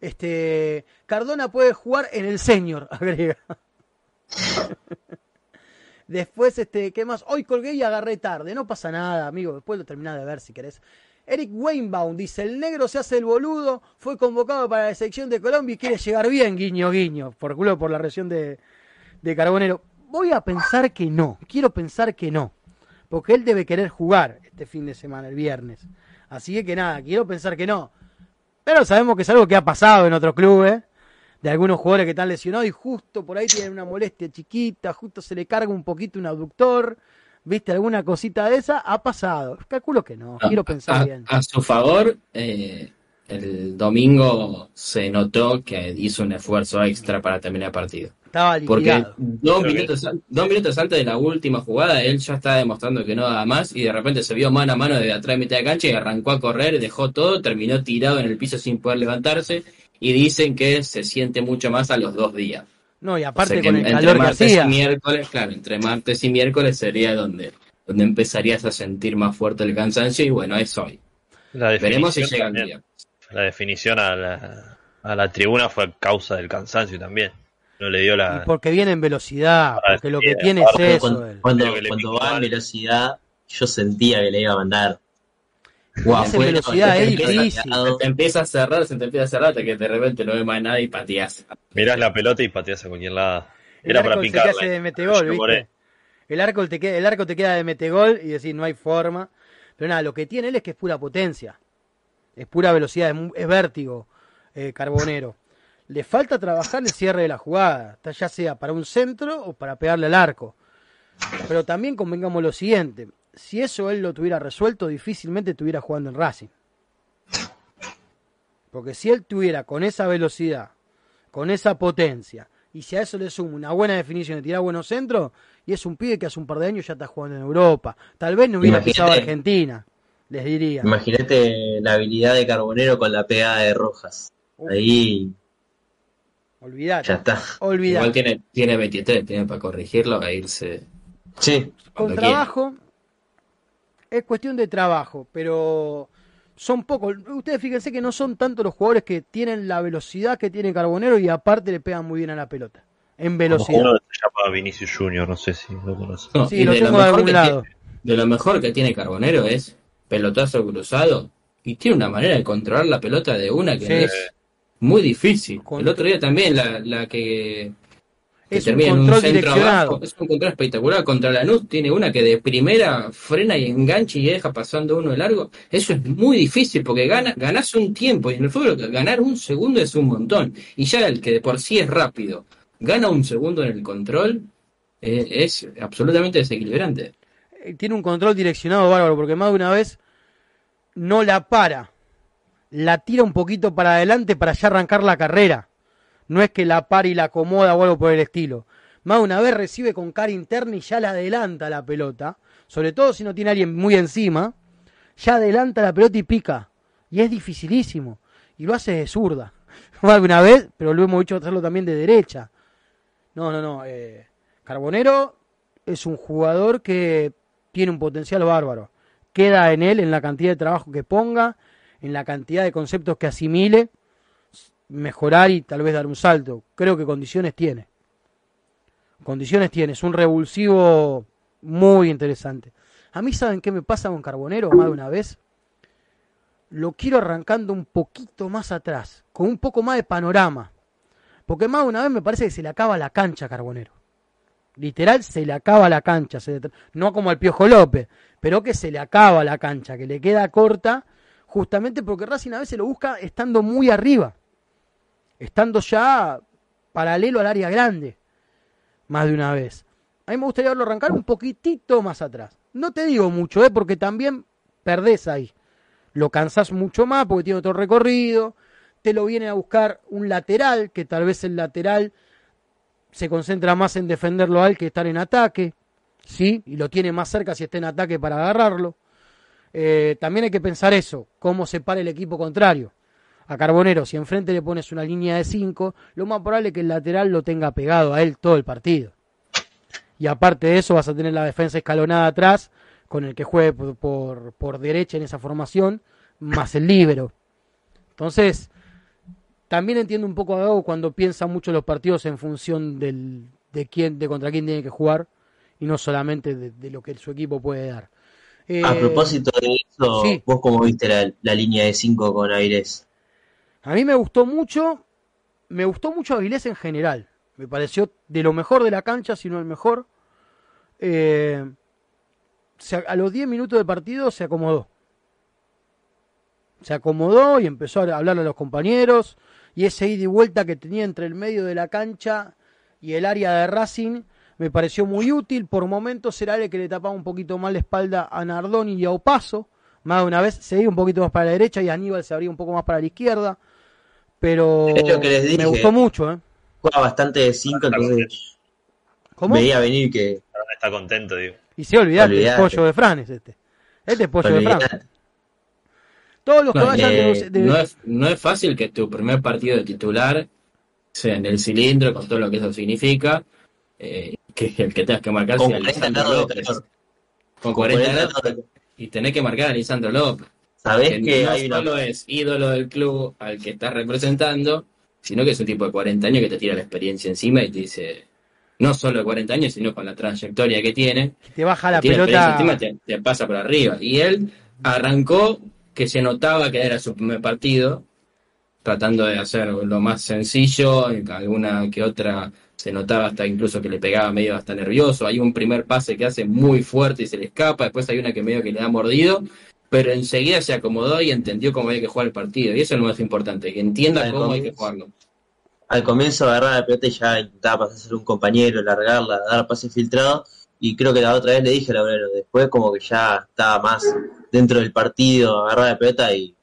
Este, Cardona puede jugar en el senior, agrega. Después, este, ¿qué más? Hoy colgué y agarré tarde. No pasa nada, amigo. Después lo terminás de ver si querés. Eric Weinbaum dice: El negro se hace el boludo. Fue convocado para la selección de Colombia y quiere llegar bien, guiño, guiño. Por culo, por la región de, de Carbonero. Voy a pensar que no. Quiero pensar que no porque él debe querer jugar este fin de semana, el viernes. Así que, que nada, quiero pensar que no. Pero sabemos que es algo que ha pasado en otros clubes, de algunos jugadores que están lesionados y justo por ahí tienen una molestia chiquita, justo se le carga un poquito un abductor, viste, alguna cosita de esa, ha pasado. Calculo que no, quiero pensar bien. A su favor, eh, el domingo se notó que hizo un esfuerzo extra para terminar el partido. Porque dos minutos, dos minutos antes de la última jugada, él ya estaba demostrando que no daba más y de repente se vio mano a mano desde atrás de mitad de cancha y arrancó a correr, dejó todo, terminó tirado en el piso sin poder levantarse y dicen que se siente mucho más a los dos días. No, y aparte con el calor martes y miércoles, claro, entre martes y miércoles sería donde, donde empezarías a sentir más fuerte el cansancio y bueno, es hoy. Veremos si llega el día. La definición a la, a la tribuna fue causa del cansancio también no le dio la. porque viene en velocidad, porque lo que tiene es eso. Cuando, cuando, va en velocidad, yo sentía que le iba a mandar. Wow, en velocidad te empieza a cerrar, se te empieza a cerrar, hasta que de repente no ve más nada y pateas. Mirás la pelota y pateas a cualquier lado. Era para picar. de metegol, ¿viste? El arco te queda, el arco te queda de metegol y decir, no hay forma. Pero nada, lo que tiene él es que es pura potencia. Es pura velocidad, es, vértigo, eh, Carbonero. Le falta trabajar el cierre de la jugada, ya sea para un centro o para pegarle al arco. Pero también convengamos lo siguiente, si eso él lo tuviera resuelto, difícilmente estuviera jugando en Racing. Porque si él tuviera con esa velocidad, con esa potencia, y si a eso le suma una buena definición de tirar buenos centros, y es un pibe que hace un par de años ya está jugando en Europa. Tal vez no hubiera pisado a Argentina, les diría. Imagínate la habilidad de Carbonero con la pegada de Rojas. Ahí. Olvidate. Ya está. Igual tiene, tiene 23, tiene para corregirlo a irse. Sí. Con trabajo, es cuestión de trabajo, pero son pocos. Ustedes fíjense que no son tanto los jugadores que tienen la velocidad que tiene Carbonero y aparte le pegan muy bien a la pelota. En velocidad. Uno se llama Vinicius Junior, no sé si lo conoce. sí, lo tengo de algún lado. de lo mejor que tiene Carbonero es pelotazo cruzado y tiene una manera de controlar la pelota de una que es muy difícil. El otro día también la, la que es un control direccionado. es un control espectacular. Contra la Lanús tiene una que de primera frena y engancha y deja pasando uno de largo. Eso es muy difícil porque gana, ganas un tiempo y en el fútbol ganar un segundo es un montón. Y ya el que de por sí es rápido gana un segundo en el control eh, es absolutamente desequilibrante. Eh, tiene un control direccionado bárbaro porque más de una vez no la para. La tira un poquito para adelante para ya arrancar la carrera no es que la para y la acomoda o algo por el estilo. Más una vez recibe con cara interna y ya la adelanta la pelota. Sobre todo si no tiene a alguien muy encima. Ya adelanta la pelota y pica. Y es dificilísimo. Y lo hace de zurda. Alguna vez, pero lo hemos dicho hacerlo también de derecha. No, no, no. Eh, Carbonero es un jugador que tiene un potencial bárbaro. Queda en él, en la cantidad de trabajo que ponga, en la cantidad de conceptos que asimile mejorar y tal vez dar un salto. Creo que condiciones tiene. Condiciones tiene. Es un revulsivo muy interesante. A mí, ¿saben qué me pasa con Carbonero más de una vez? Lo quiero arrancando un poquito más atrás, con un poco más de panorama. Porque más de una vez me parece que se le acaba la cancha a Carbonero. Literal, se le acaba la cancha. No como al Piojo López, pero que se le acaba la cancha, que le queda corta, justamente porque Racing a veces lo busca estando muy arriba estando ya paralelo al área grande, más de una vez. A mí me gustaría verlo arrancar un poquitito más atrás. No te digo mucho, ¿eh? porque también perdés ahí. Lo cansás mucho más porque tiene otro recorrido. Te lo viene a buscar un lateral, que tal vez el lateral se concentra más en defenderlo al que estar en ataque. ¿Sí? Y lo tiene más cerca si está en ataque para agarrarlo. Eh, también hay que pensar eso, cómo se para el equipo contrario a Carbonero, si enfrente le pones una línea de 5, lo más probable es que el lateral lo tenga pegado a él todo el partido. Y aparte de eso vas a tener la defensa escalonada atrás, con el que juegue por, por, derecha en esa formación, más el líbero. Entonces, también entiendo un poco a Gago cuando piensa mucho los partidos en función del, de quién, de contra quién tiene que jugar, y no solamente de, lo que su equipo puede dar. A eh, propósito de eso, vos cómo viste la, la línea de 5 con Aires. A mí me gustó mucho, me gustó mucho Avilés en general. Me pareció de lo mejor de la cancha, si no el mejor. Eh, a los 10 minutos de partido se acomodó. Se acomodó y empezó a hablarle a los compañeros. Y ese ida y vuelta que tenía entre el medio de la cancha y el área de Racing me pareció muy útil. Por momentos era el que le tapaba un poquito más la espalda a Nardoni y a Opaso. Más de una vez se iba un poquito más para la derecha y Aníbal se abría un poco más para la izquierda pero me gustó mucho. ¿eh? Juega bastante de 5, entonces ¿Cómo? veía venir que... Está contento, digo. Y se olvidaste, el pollo de Fran es este. Este es pollo de Fran. Todos los que vayan eh, no, es, no es fácil que tu primer partido de titular sea en el cilindro, con todo lo que eso significa, eh, que el que tengas que marcar sea Lisandro López. Con 40 grados. Y tenés que marcar a Lisandro López. Sabés que, no solo es ídolo del club al que estás representando, sino que es un tipo de 40 años que te tira la experiencia encima y te dice, no solo de 40 años, sino con la trayectoria que tiene. Te baja la pelota. Encima te, pasa por arriba. Y él arrancó que se notaba que era su primer partido, tratando de hacer lo más sencillo, alguna que otra se notaba hasta incluso que le pegaba medio hasta nervioso. Hay un primer pase que hace muy fuerte y se le escapa, después hay una que medio que le da mordido, pero enseguida se acomodó y entendió cómo hay que jugar el partido. Y eso es lo más importante, que entienda cómo hay que jugarlo. Al comienzo agarraba la pelota y ya intentaba pasar a ser un compañero, largarla, dar pase filtrado. Y creo que la otra vez le dije a Laurero, después como que ya estaba más dentro del partido, agarraba la pelota y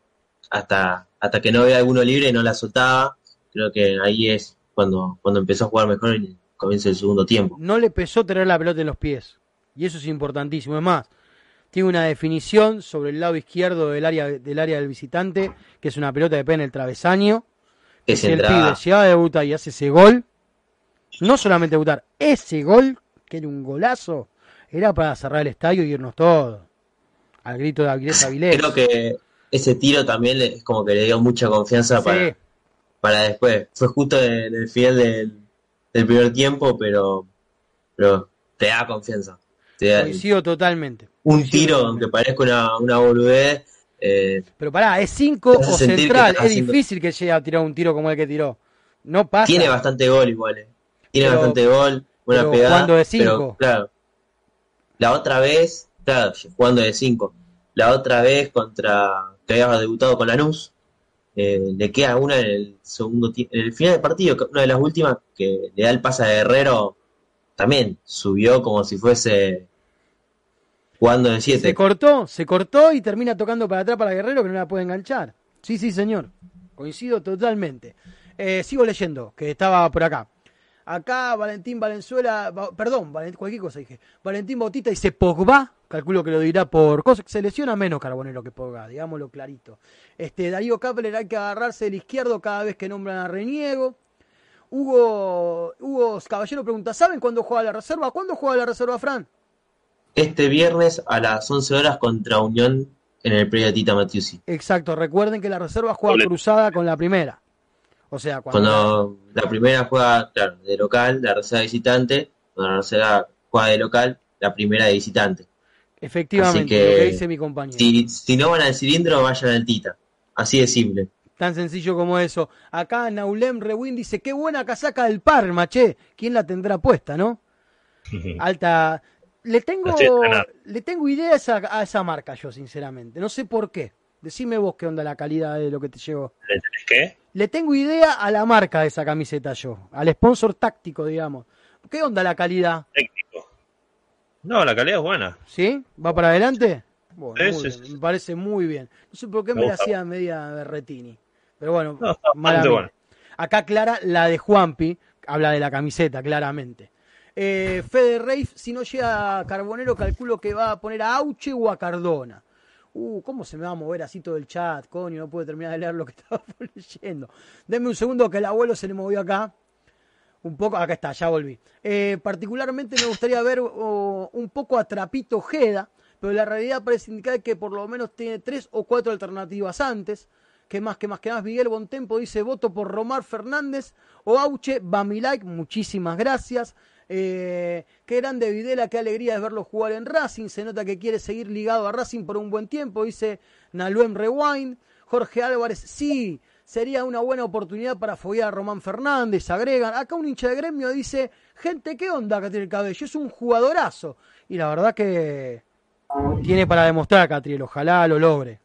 hasta, hasta que no vea alguno libre no la soltaba. Creo que ahí es cuando, cuando empezó a jugar mejor en el comienzo del segundo tiempo. No le pesó tener la pelota en los pies. Y eso es importantísimo. Es más, tiene una definición sobre el lado izquierdo del área del, área del visitante, que es una pelota de pena en el travesaño. Que si el pibe llega a debutar y hace ese gol, no solamente debutar, ese gol, que era un golazo, era para cerrar el estadio y irnos todos. Al grito de Avilés Avilés. Creo que ese tiro también es como que le dio mucha confianza para, para después. Fue justo en el final del, primer tiempo, pero, pero te da confianza. Coincido totalmente. Un tiro, aunque parezca una, una boludez. Eh, pero pará, es 5 o central. Es difícil que llegue a tirar un tiro como el que tiró. No pasa. Tiene bastante gol igual. Eh. Tiene bastante gol, buena pero pegada. Jugando de 5. Claro. La otra vez, claro, jugando de 5. La otra vez contra que había debutado con Lanús, eh, le queda una en el segundo en el final del partido, una de las últimas que le da el pase a Guerrero, también subió como si fuese jugando de 7. Se cortó, se cortó y termina tocando para atrás para Guerrero que no la puede enganchar. Sí, sí, señor. Coincido totalmente. Eh, sigo leyendo, que estaba por acá. Acá Valentín Valenzuela, perdón, cualquier cosa dije. Valentín Bautista dice Pogba, calculo que lo dirá por cosas. Se lesiona menos Carbonero que Pogba, digámoslo clarito. Este, Darío Kapler hay que agarrarse del izquierdo cada vez que nombran a Reniego. Hugo, Hugo Caballero pregunta, ¿saben cuándo juega la reserva? ¿Cuándo juega la reserva, Fran? Este viernes a las 11 horas contra Unión en el predio Tita Matiusi. Exacto, recuerden que la reserva juega cruzada con la primera. O sea, cuando... la primera juega, claro, de local, la reserva de visitante, cuando la reserva juega de local, la primera de visitante. Efectivamente, lo que dice mi compañero. Si, no van al cilindro, vayan al Tita. Así de simple. Tan sencillo como eso. Acá Naulem Rewin dice, qué buena casaca del Parma, che. ¿Quién la tendrá puesta, no? Alta... Le tengo, le tengo idea a esa, a esa marca yo, sinceramente. No sé por qué. Decime vos qué onda la calidad de lo que te llegó. ¿Le tenés qué? Le tengo idea a la marca de esa camiseta yo, al sponsor táctico, digamos. ¿Qué onda la calidad? Técnico. No, la calidad es buena. ¿Sí? ¿Va para adelante? Bueno, Me parece muy bien. No sé por qué me, la hacía media Berretini. Pero bueno, Acá Clara, la de Juanpi, habla de la camiseta, claramente. Eh, Fede Reif, si no llega Carbonero, calculo que va a poner a Auche o a Cardona. Uh, ¿cómo se me va a mover así todo el chat? Coño, no puedo terminar de leer lo que estaba leyendo. Denme un segundo que el abuelo se le movió acá. Un poco, acá está, ya volví. Eh, particularmente me gustaría ver un poco a Trapito Jeda, pero la realidad parece indicar que por lo menos tiene tres o cuatro alternativas antes. ¿Qué más, qué más, qué más? Miguel Bontempo dice voto por Romar Fernández o Auche Bamilike. Muchísimas gracias. Eh, qué grande Videla, qué alegría es verlo jugar en Racing. Se nota que quiere seguir ligado a Racing por un buen tiempo, dice Naluem Rewind. Jorge Álvarez, sí, sería una buena oportunidad para foguear a Román Fernández. Agregan, acá un hincha de gremio dice, gente, ¿qué onda Catriel Cabello? Es un jugadorazo. Y la verdad que tiene para demostrar Catriel, ojalá lo logre.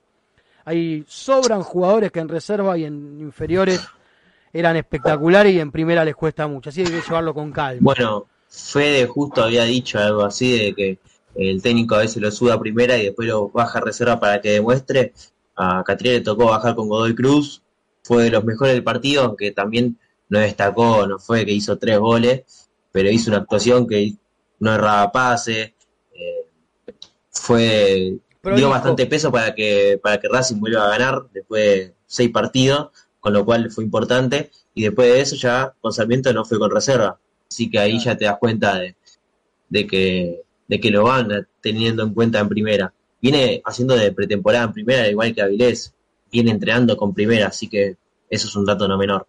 Hay sobran jugadores que en reserva y en inferiores eran espectaculares y en primera les cuesta mucho. Así hay que llevarlo con calma. Bueno, Fede justo había dicho algo así de que el técnico a veces lo suda a primera y después lo baja a reserva para que demuestre. A Catriel le tocó bajar con Godoy Cruz, fue de los mejores del partido, aunque también no destacó, no fue que hizo tres goles, pero hizo una actuación que no erraba pase, eh, fue dio bastante peso para que para que Racing vuelva a ganar después de seis partidos, con lo cual fue importante, y después de eso ya con Sarmiento no fue con reserva. Así que ahí ya te das cuenta de, de, que, de que lo van teniendo en cuenta en primera. Viene haciendo de pretemporada en primera, igual que Avilés. Viene entrenando con primera, así que eso es un dato no menor.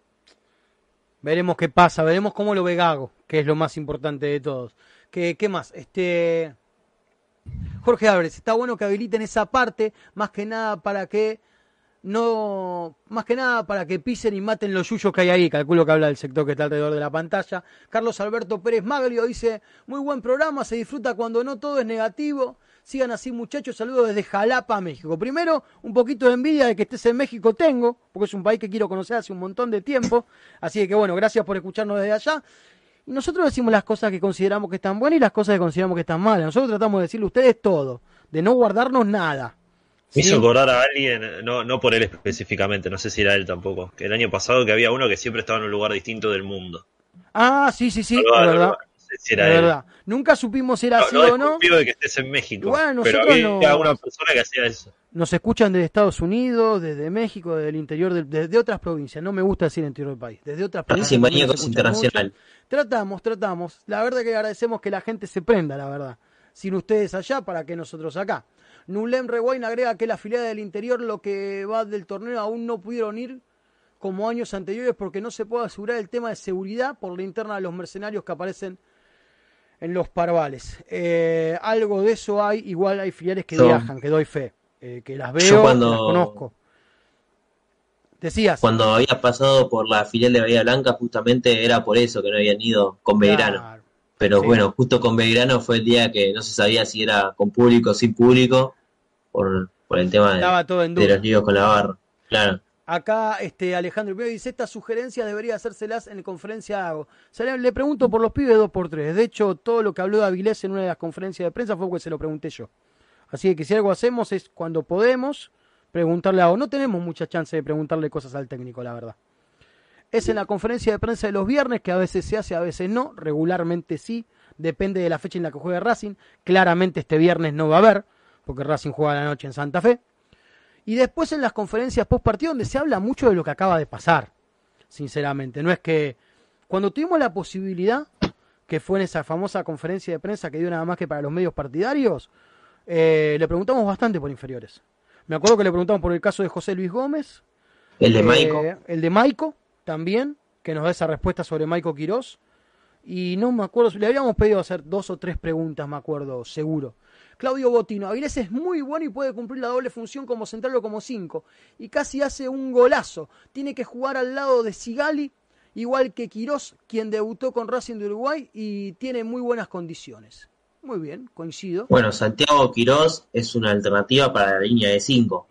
Veremos qué pasa, veremos cómo lo ve Gago, que es lo más importante de todos. ¿Qué, qué más? Este Jorge Álvarez, está bueno que habiliten esa parte, más que nada para que no, más que nada para que pisen y maten los yuyos que hay ahí, calculo que habla del sector que está alrededor de la pantalla. Carlos Alberto Pérez Maglio dice, muy buen programa, se disfruta cuando no todo es negativo. Sigan así muchachos, saludos desde Jalapa, México. Primero, un poquito de envidia de que estés en México tengo, porque es un país que quiero conocer hace un montón de tiempo. Así que bueno, gracias por escucharnos desde allá. Y nosotros decimos las cosas que consideramos que están buenas y las cosas que consideramos que están malas. Nosotros tratamos de decirle a ustedes todo, de no guardarnos nada. Me hizo acordar a alguien, no, no por él específicamente, no sé si era él tampoco, que el año pasado que había uno que siempre estaba en un lugar distinto del mundo. Ah, sí, sí, sí, es verdad. Si era verdad. Nunca supimos si era así o no. de que estés en México. pero había una persona que hacía eso. Nos escuchan desde Estados Unidos, desde México, desde el interior, de, desde otras provincias. No me gusta decir interior del país. Desde otras provincias. internacional. Tratamos, tratamos. La verdad que agradecemos que la gente se prenda, la verdad. Sin ustedes allá, ¿para que nosotros acá? Nulem Rewain agrega que la filial del interior, lo que va del torneo, aún no pudieron ir como años anteriores porque no se puede asegurar el tema de seguridad por la interna de los mercenarios que aparecen en los parvales. Eh, algo de eso hay, igual hay filiales que viajan, que doy fe, eh, que las veo, cuando... las conozco. Decías. Cuando había pasado por la filial de Bahía Blanca, justamente era por eso que no habían ido con Belgrano. Pero bueno, justo con Belgrano fue el día que no se sabía si era con público o sin público por, por el tema de, de los líos con la barra. Claro. Acá este Alejandro Pío dice, esta sugerencia debería hacérselas en la conferencia hago. le, pregunto por los pibes dos por tres. De hecho, todo lo que habló de Avilés en una de las conferencias de prensa fue porque se lo pregunté yo. Así que si algo hacemos es cuando podemos preguntarle a No tenemos mucha chance de preguntarle cosas al técnico, la verdad. Es en la conferencia de prensa de los viernes, que a veces se hace, a veces no. Regularmente sí. Depende de la fecha en la que juegue Racing. Claramente este viernes no va a haber porque Racing juega la noche en Santa Fe. Y después en las conferencias post partido donde se habla mucho de lo que acaba de pasar, sinceramente. No es que cuando tuvimos la posibilidad, que fue en esa famosa conferencia de prensa que dio nada más que para los medios partidarios, eh, le preguntamos bastante por inferiores. Me acuerdo que le preguntamos por el caso de José Luis Gómez. El de Maico. Eh, el de Maico también, que nos da esa respuesta sobre Maico Quirós. Y no me acuerdo, le habíamos pedido hacer dos o tres preguntas, me acuerdo, seguro. Claudio Botino. Avilés es muy bueno y puede cumplir la doble función como central o como cinco. Y casi hace un golazo. Tiene que jugar al lado de Sigali, igual que Quirós, quien debutó con Racing de Uruguay y tiene muy buenas condiciones. Muy bien, coincido. Bueno, Santiago Quirós es una alternativa para la línea de cinco.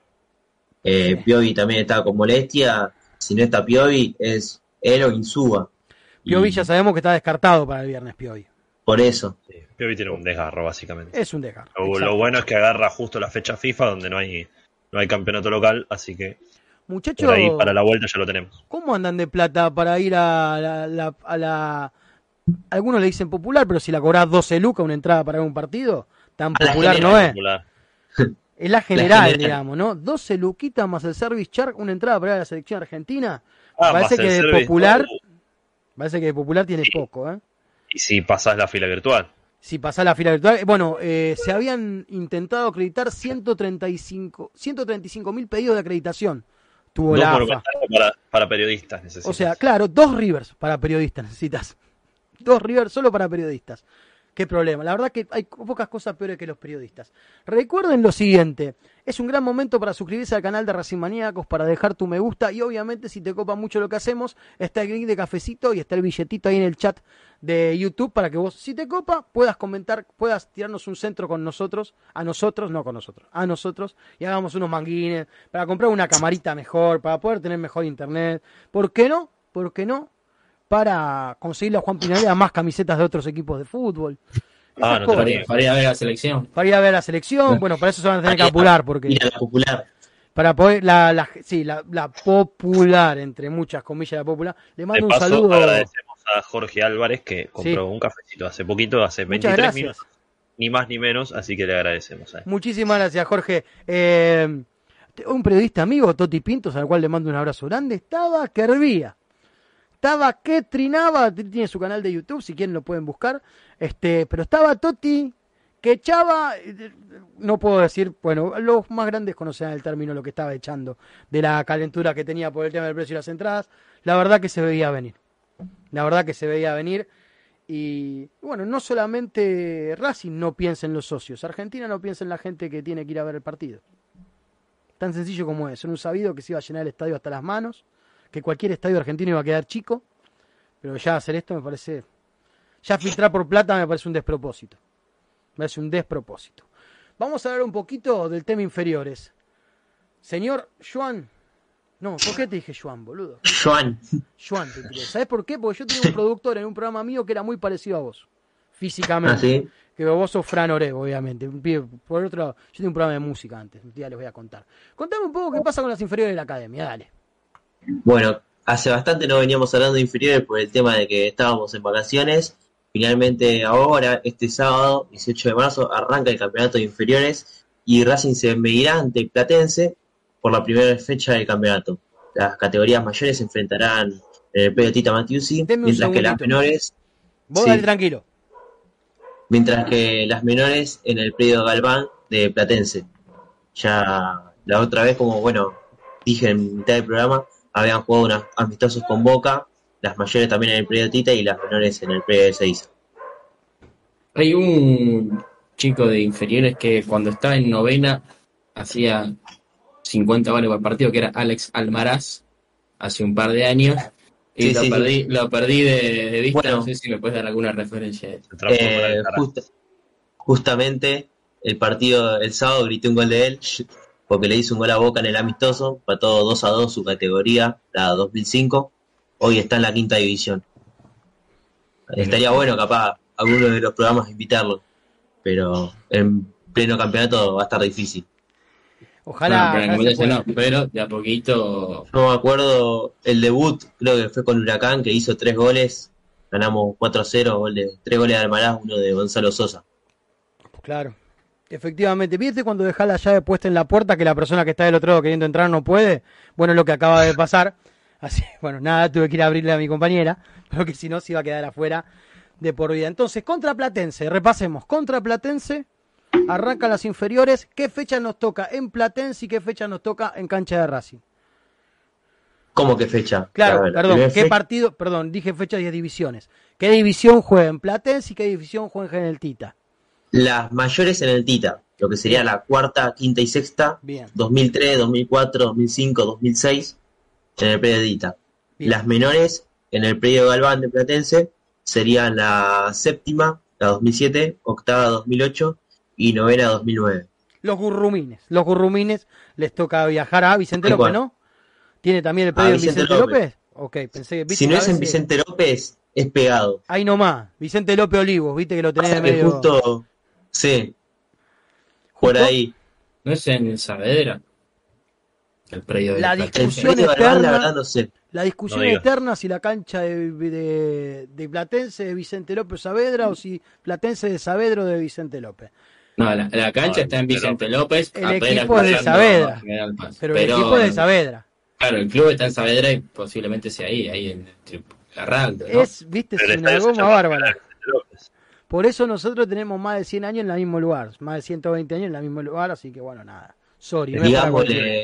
Eh, Piovi también está con molestia. Si no está Piovi, es él o Insúa. Piovi ya sabemos que está descartado para el viernes, Piovi. Por eso. Piovi tiene un desgarro, básicamente. Es un desgarro. Lo, bueno es que agarra justo la fecha FIFA donde no hay, no hay campeonato local, así que. Muchachos. ahí para la vuelta ya lo tenemos. ¿Cómo andan de plata para ir a la, a la, Algunos le dicen popular, pero si la cobrás 12 lucas una entrada para un partido, tan popular no es. Es la general, digamos, ¿no? 12 luquitas más el service charge, una entrada para la selección argentina. Ah, parece que de popular. Parece que de popular tiene poco, ¿eh? Y si pasás la fila virtual. Si pasás la fila virtual. Bueno, eh, se habían intentado acreditar 135 mil pedidos de acreditación. Tuvo la para, para, periodistas necesitas. O sea, claro, dos Rivers para periodistas necesitas. Dos Rivers solo para periodistas. Qué problema. La verdad que hay pocas cosas peores que los periodistas. Recuerden lo siguiente. Es un gran momento para suscribirse al canal de Racing Maníacos, para dejar tu me gusta y obviamente si te copa mucho lo que hacemos, está el link de cafecito y está el billetito ahí en el chat de YouTube para que vos, si te copa, puedas comentar, puedas tirarnos un centro con nosotros, a nosotros, no con nosotros, a nosotros, y hagamos unos manguines, para comprar una camarita mejor, para poder tener mejor internet. ¿Por qué no? ¿Por qué no? para conseguirle a Juan Pinarelli más camisetas de otros equipos de fútbol. Ah, no te para, ir a ver la selección. Para ir a ver la selección, bueno, para eso se van a tener que apurar, porque... la popular. Para poder, la, la, sí, la, la, popular, entre muchas comillas, la popular. Le mando un saludo. Agradecemos a Jorge Álvarez que compró un cafecito hace poquito, hace 23 minutos. Ni más ni menos, así que le agradecemos. Muchísimas gracias, Jorge. Eh, un periodista amigo, Toti Pintos, al cual le mando un abrazo grande, estaba que hervía estaba que trinaba, tiene su canal de YouTube, si quieren lo pueden buscar, este, pero estaba Toti que echaba, no puedo decir, bueno, los más grandes conocen el término lo que estaba echando, de la calentura que tenía por el tema del precio de las entradas, la verdad que se veía venir, la verdad que se veía venir, y bueno, no solamente Racing no piensa en los socios, Argentina no piensa en la gente que tiene que ir a ver el partido. Tan sencillo como eso. Era un sabido que se iba a llenar el estadio hasta las manos, que cualquier estadio argentino iba a quedar chico, pero ya hacer esto me parece... Ya filtrar por plata me parece un despropósito. Me parece un despropósito. Vamos a hablar un poquito del tema inferiores. Señor Juan, no, ¿por qué te dije Juan, boludo? Juan. Juan, te ¿Sabes por qué? Porque yo tenía un productor en un programa mío que era muy parecido a vos, físicamente. ¿Ah, Que vos sos Fran Oreg, obviamente. Por otro lado, yo tengo un programa de música antes, un día les voy a contar. Contame un poco qué pasa con las inferiores de la academia, dale. Bueno, hace bastante no veníamos hablando de inferiores por el tema de que estábamos en vacaciones. Finalmente ahora, este sábado, 18 de marzo, arranca el campeonato de inferiores y Racing se medirá ante Platense por la primera fecha del campeonato. Las categorías mayores se enfrentarán en el predio Tita Matiusi, mientras que las menores... Vos tranquilo. Mientras que las menores en el predio Galván de Platense. Ya la otra vez, como bueno, dije en mitad del programa, habían jugado unos amistosos con Boca, las mayores también en el predio Tita y las menores en el predio de Seiza. Hay un chico de inferiores que cuando estaba en novena hacía 50 goles por partido, que era Alex Almaraz, hace un par de años. Y lo, perdí, lo perdí de, vista, no sé si me puedes dar alguna referencia. Eh, justamente el partido, el sábado grité un gol de él, porque le hizo un gol a Boca en el amistoso, todo 2 a 2 su categoría, la 2005. Hoy está en la quinta división. Estaría bueno capaz alguno de los programas invitarlo, pero en pleno campeonato va a estar difícil. Ojalá. pero, de a poquito. No me acuerdo el debut, creo que fue con Huracán, que hizo tres goles. Ganamos 4-0, goles, tres goles de Almaraz, uno de Gonzalo Sosa. Claro. Efectivamente, ¿viste cuando dejás la llave puesta en la puerta que la persona que está del otro lado queriendo entrar no puede? Bueno, es lo que acaba de pasar. Así, bueno, nada, tuve que ir a abrirle a mi compañera, pero que si no se iba a quedar afuera de por vida. Entonces, contra Platense, repasemos, contra Platense, Arrancan las inferiores. ¿Qué fecha nos toca en Platense y qué fecha nos toca en cancha de Racing? ¿Cómo qué fecha? Claro, perdón, ¿qué partido? Perdón, dije fecha 10 divisiones. ¿Qué división juega en Platense y qué división juega en el Tita? Las mayores en el Tita, lo que sería la cuarta, quinta y sexta, Bien. 2003, 2004, 2005, 2006, en el predio de Tita. Las menores en el predio Galván de Platense serían la séptima, la 2007, octava 2008 y novena 2009. Los gurrumines. Los gurrumines les toca viajar a Vicente López, ¿no? ¿Tiene también el predio en Vicente López? Ok, pensé que... Si no es en Vicente López, es pegado. Ahí nomás, Vicente López Olivos, viste que lo tenés de medio... justo, sí, por ahí. ¿No es en Saavedra? El predio de la discusión eterna, la discusión eterna si la cancha de, de, Platense de Vicente López Saavedra o si Platense de Saavedra de Vicente López. No, la, cancha está en Vicente López. El equipo es de Saavedra. Pero, el equipo es de Saavedra. Claro, el club está en Saavedra y posiblemente sea ahí, ahí en la RAL. Es, viste, es una goma bárbara. Por eso nosotros tenemos más de 100 años en el mismo lugar, más de 120 años en el mismo lugar, así que bueno, nada. Sorry. No Digámosle,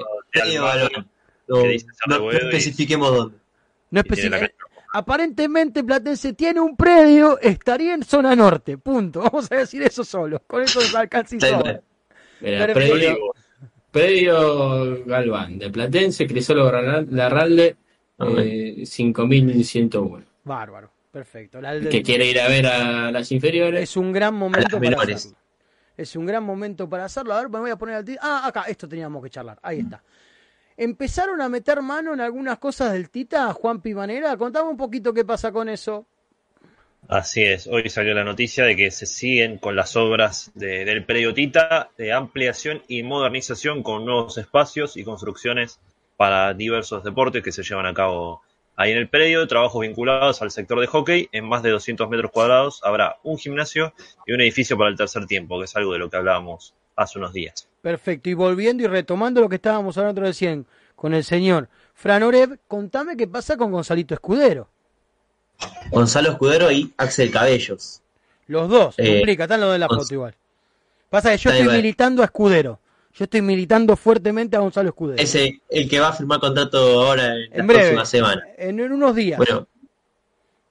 no, no, especifiquemos dónde. No especifiquemos aparentemente Platense tiene un predio, estaría en zona norte, punto. Vamos a decir eso solo, con eso nos alcanza y predio, predio, Galván, de Platense, Crisolo Larralde, eh, 5101. Bárbaro, perfecto. que quiere ir a ver a las inferiores. Es un gran momento para hacerlo. Es un gran momento para hacerlo. A ver, me voy a poner al Ah, acá, esto teníamos que charlar. Ahí está empezaron a meter mano en algunas cosas del Tita, Juan Pimanera. Contame un poquito qué pasa con eso. Así es, hoy salió la noticia de que se siguen con las obras del predio Tita de ampliación y modernización con nuevos espacios y construcciones para diversos deportes que se llevan a cabo ahí en el predio, trabajos vinculados al sector de hockey. En más de 200 metros cuadrados habrá un gimnasio y un edificio para el tercer tiempo, que es algo de lo que hablábamos hace unos días. Perfecto. Y volviendo y retomando lo que estábamos hablando recién con el señor Fran Orev, contame qué pasa con Gonzalito Escudero. Gonzalo Escudero y Axel Cabellos. Los dos, eh, explica, están los de la foto igual. Pasa que yo estoy militando a Escudero. Yo estoy militando fuertemente a Gonzalo Escudero. Ese, el que va a firmar contrato ahora en, la próxima semana. En, en, unos días. Bueno,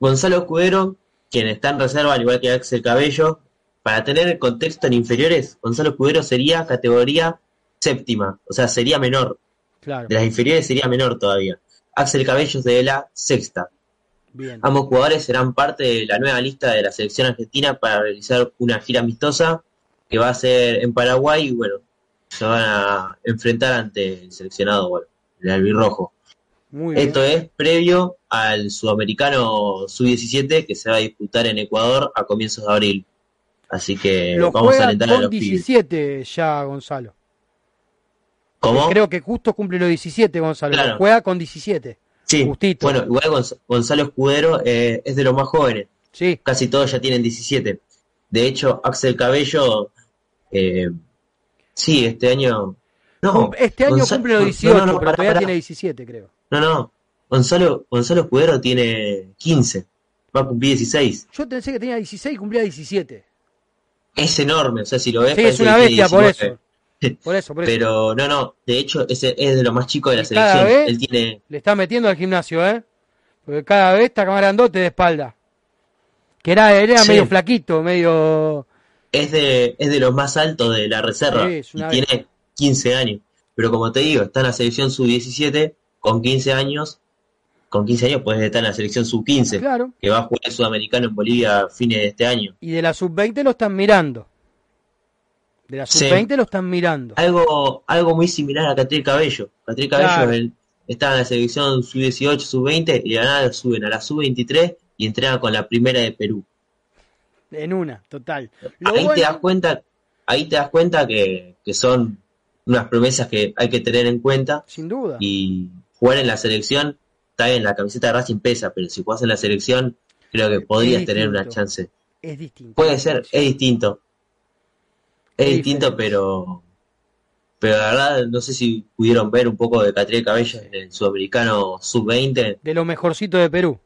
Gonzalo Escudero, quien está en reserva, al igual que Axel Cabello, para tener el contexto en inferiores, Gonzalo Escudero sería categoría séptima, o sea, sería menor. Claro. De las inferiores sería menor todavía. Axel Cabellos de la sexta. Bien. Ambos jugadores serán parte de la nueva lista de la selección argentina para realizar una gira amistosa que va a ser en Paraguay y bueno, se van a enfrentar ante el seleccionado, bueno, el albirrojo. Muy bien. Esto es previo al sudamericano sub-17 que se va a disputar en Ecuador a comienzos de abril. Así que Lo vamos a alentar a los pibes. 17 ya, Gonzalo. ¿Cómo? Creo que justo cumple los 17, Gonzalo. Claro. Lo juega con 17. Sí, justito. bueno, igual Gonz- Gonzalo Escudero eh, es de los más jóvenes. Sí. casi todos ya tienen 17. De hecho, Axel Cabello, eh, sí, este año... No, este año cumple los no, 18, no, no, pero todavía tiene 17, creo. No, no, Gonzalo, Gonzalo Escudero tiene 15, va a cumplir 16. Yo pensé que tenía 16 y cumplía 17. Es enorme, o sea, si lo ves... Sí, es una bestia por 19. eso. Por eso, por eso. Pero no, no, de hecho, ese es de lo más chico de la Y cada selección. vez- Él tiene... Le está metiendo al gimnasio, ¿eh? Porque cada vez está más grandote de espalda. Que era, era Sí. medio flaquito, medio... es de, es de los más altos de la reserva Sí, y tiene 15 años. Pero como te digo, está en la selección sub-17 con 15 años. Con 15 años puedes estar en la selección sub-15, Claro. que va a jugar el sudamericano en Bolivia a fines de este año. Y de la sub-20 lo están mirando. De la Sí. sub-20 lo están mirando. Algo, algo muy similar a Catriel Cabello. Catriel Cabello Claro. está en la selección sub-18, sub-20 y de la nada suben a la sub-23 y entrenan con la primera de Perú. En una, total. Lo ahí bueno- te das cuenta, ahí te das cuenta que, que son unas promesas que hay que tener en cuenta Sin duda. y jugar en la selección, está bien, la camiseta de Racing pesa, pero si jugás en la selección, creo que podrías tener una chance. Es distinto. Puede ser, es distinto. Es Es distinto, pero pero la verdad no sé si pudieron ver un poco de Catriel Cabello en el sudamericano sub-20. De lo mejorcito de Perú.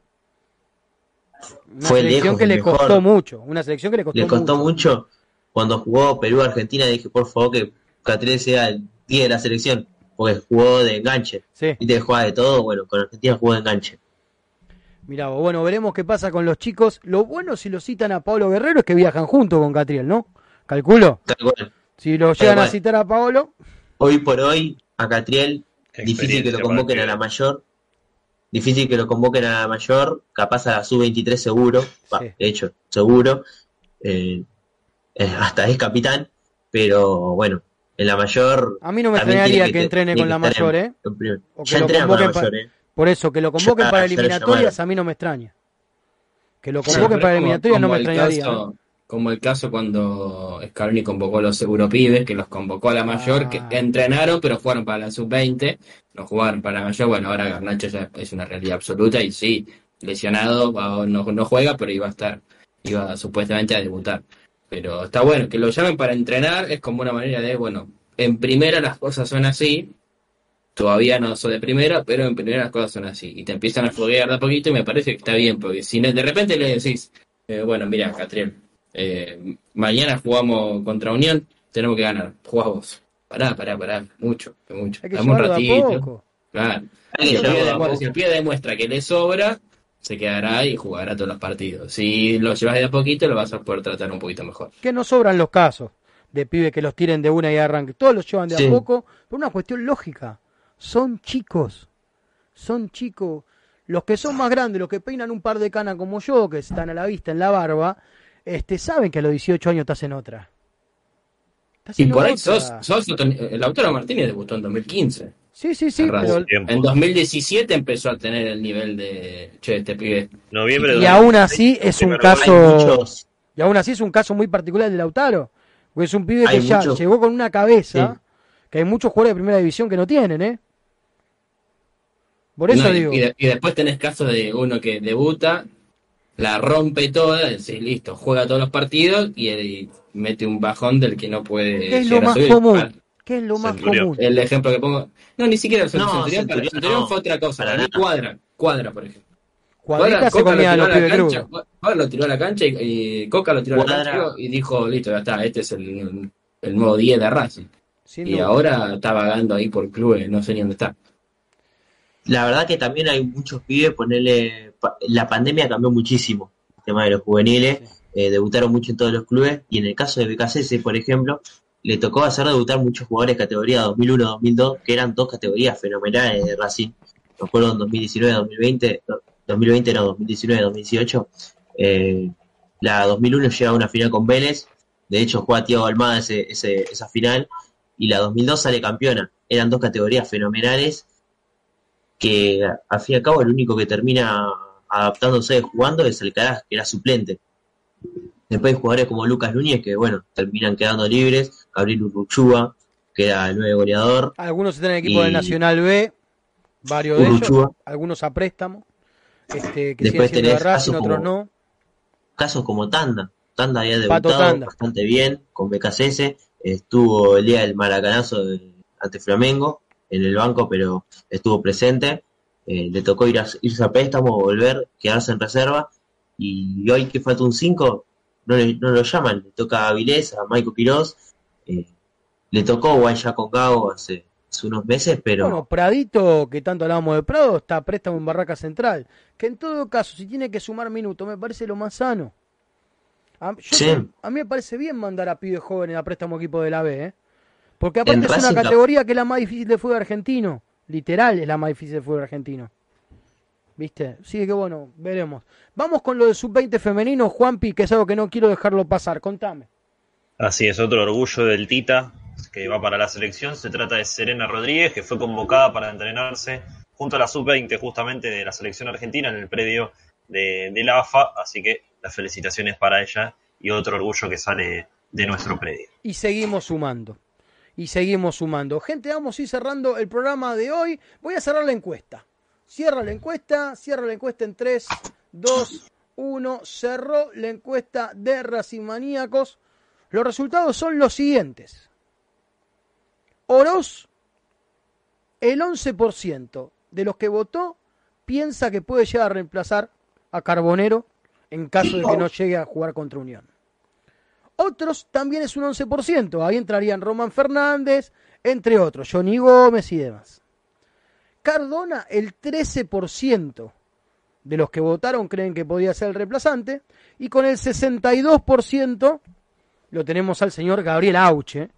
Una Fue selección lejos que le mejor. costó mucho. Una selección que le costó, Le costó mucho. mucho. Cuando jugó Perú-Argentina dije, por favor, que Catriel sea el 10 de la selección, porque jugó de enganche. Sí. Y te jugaba de todo, bueno, con Argentina jugó de enganche. Mirá, vos, bueno, veremos qué pasa con los chicos. Lo bueno si lo citan a Pablo Guerrero es que viajan juntos con Catriel, ¿no? Calculo. Tal cual. Si lo llegan a citar a Pablo, Hoy por hoy, a Catriel, difícil que lo convoquen a la mayor. Difícil que lo convoquen a la mayor, capaz a la sub-23 seguro, Va, Sí. de hecho, seguro. Eh, eh, hasta es capitán, pero bueno, en la mayor. a mí no me extrañaría que, entrene con la mayor, en- ¿eh? en primer- O que Ya lo con la mayor, ¿eh? Por eso, que lo convoquen Ya- para eliminatorias a mí no me extraña. Que lo convoquen para eliminatorias no me extrañaría. caso- ¿eh? Como el caso cuando Scaloni convocó a los Europibes, que los convocó a la mayor, Ah. que entrenaron, pero jugaron para la sub-20, no jugaron para la mayor. Bueno, ahora Garnacho ya es una realidad absoluta y sí, lesionado, no, no juega, pero iba a estar, iba supuestamente a debutar. Pero está bueno, que lo llamen para entrenar es como una manera de, bueno, en primera las cosas son así, todavía no soy de primera, pero en primera las cosas son así. Y te empiezan a foguear de a poquito y me parece que está bien, porque si no- de repente le decís, eh, bueno, mira, Catriel, eh, mañana jugamos contra Unión, tenemos que ganar, jugás vos. Pará, pará, pará, mucho, mucho. Hay que Dame un ratito. poco. Claro. Hay Si que el, llevarlo pibe a demuestra, poco. si el pibe demuestra que le sobra, se quedará y jugará todos los partidos. Si lo llevas de a poquito, lo vas a poder tratar un poquito mejor. Que no sobran los casos de pibes que los tiren de una y arranquen. Todos los llevan de Sí. a poco por una cuestión lógica. Son chicos. Son chicos. Los que son más grandes, los que peinan un par de canas como yo, que están a la vista en la barba, este, saben que a los 18 años estás en otra. Estás Y en por ahí sos, sos el Lautaro Martínez debutó en 2015. Sí, sí, sí. Pero. En 2017 empezó a tener el nivel de, che, este pibe. Noviembre de y aún así es un caso. muchos, Y aún así es un caso muy particular de Lautaro. Porque es un pibe que ya llegó con una cabeza Sí. que hay muchos jugadores de primera división que no tienen, ¿eh? Por eso No, y- digo. y, de- y después tenés casos de uno que debuta, la rompe toda, decís, listo, juega todos los partidos y, y mete un bajón del que no puede ¿Qué es lo más subir. común? ¿Qué es lo más Centurión. común? El ejemplo que pongo. No, ni siquiera el No, Centurión, para- Centurión Centurión no, fue otra cosa. para Para mí cuadra, cuadra, por ejemplo. Cuadrita se Coca lo tiró a la cancha, Cuadra lo tiró a la cancha y, y Coca lo tiró a la Cuadra. cancha y dijo, listo, ya está, este es el, el nuevo 10 de Racing. Sin Y duda. ahora está vagando ahí por clubes, no sé ni dónde está. La verdad que también hay muchos pibes, ponerle, la pandemia cambió muchísimo el tema de los juveniles, eh, debutaron mucho en todos los clubes y en el caso de BKCS, por ejemplo, le tocó hacer debutar muchos jugadores de categoría 2001-2002, que eran dos categorías fenomenales de Racing. Me acuerdo en 2019-2020, 2020 no, 2019-2018. Eh, la 2001 llega a una final con Vélez, de hecho juega Tiago Almada ese, esa final, y la 2002 sale campeona. Eran dos categorías fenomenales que al fin y al cabo el único que termina adaptándose jugando es el Caraz, que era suplente. Después hay jugadores como Lucas Núñez, que bueno, terminan quedando libres, Gabriel Urruchúa, que era el nuevo goleador. Algunos están en el equipo del Nacional B, varios de ellos, algunos a préstamo, este, que Después tenés casos otros no. Casos como Tanda, Tanda había debutado bastante bien con BKCS, estuvo el día del maracanazo ante Flamengo en el banco, pero estuvo presente. Eh, le tocó ir a, irse a préstamo, volver, quedarse en reserva. Y hoy que falta un 5, no, no lo llaman. Le toca a Avilés, a Maico Quiroz. Eh, le tocó ya con Gago hace, unos meses, pero. Bueno, Pradito, que tanto hablábamos de Prado, está a préstamo en Barraca Central. Que en todo caso, si tiene que sumar minutos, me parece lo más sano. A, a mí me parece bien mandar a pibes jóvenes a préstamo equipo de la B, ¿eh? Porque aparte es una categoría que es la más difícil de fútbol argentino. Literal es la más difícil de fútbol argentino. ¿Viste? Sí, que bueno, veremos. Vamos con lo de sub-20 femenino, Juanpi, que es algo que no quiero dejarlo pasar. Contame. Así es, otro orgullo del Tita, que va para la selección. Se trata de Serena Rodríguez, que fue convocada para entrenarse junto a la sub-20 justamente de la selección argentina en el predio de, de la AFA. Así que las felicitaciones para ella y otro orgullo que sale de nuestro predio. Y seguimos sumando y seguimos sumando. Gente, vamos a ir cerrando el programa de hoy. Voy a cerrar la encuesta. Cierra la encuesta, cierra la encuesta en 3, 2, 1. Cerró la encuesta de Racing Maníacos. Los resultados son los siguientes. Oroz, el 11% de los que votó piensa que puede llegar a reemplazar a Carbonero en caso de que no llegue a jugar contra Unión. Otros también es un 11%. Ahí entrarían Roman Fernández, entre otros, Johnny Gómez y demás. Cardona, el 13% de los que votaron creen que podía ser el reemplazante. Y con el 62% lo tenemos al señor Gabriel Auche,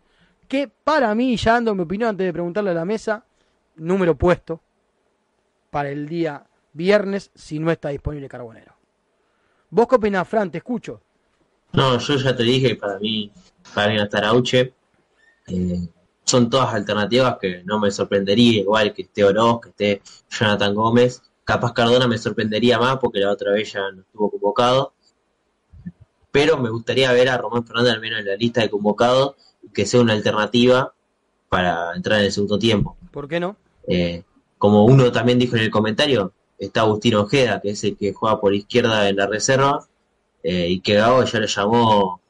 que para mí, ya dando mi opinión antes de preguntarle a la mesa, número puesto para el día viernes si no está disponible Carbonero. ¿Vos qué opinás, Fran? Te escucho. No, yo ya te dije que para mí, para mí no estar Auche. Eh, son todas alternativas que no me sorprendería, igual que esté Oroz, que esté Jonathan Gómez. Capaz Cardona me sorprendería más porque la otra vez ya no estuvo convocado. Pero me gustaría ver a Román Fernández al menos en la lista de convocados que sea una alternativa para entrar en el segundo tiempo. ¿Por qué no? Eh, como uno también dijo en el comentario, está Agustín Ojeda, que es el que juega por izquierda en la reserva, eh, y que Gago ya le llamó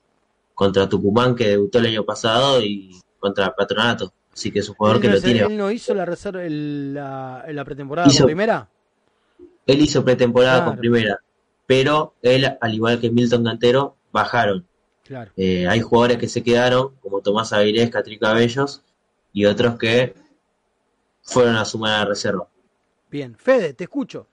contra Tucumán que debutó el año pasado y contra Patronato. Así que es un jugador que lo tiene. ¿Él no hizo la reserva en la, pretemporada con primera? Él hizo pretemporada con primera, pero él, al igual que Milton Cantero, bajaron. Claro. Eh, hay jugadores que se quedaron, como Tomás Avilés, Catri Cabellos, y otros que fueron a sumar a la reserva. Bien, Fede, te escucho.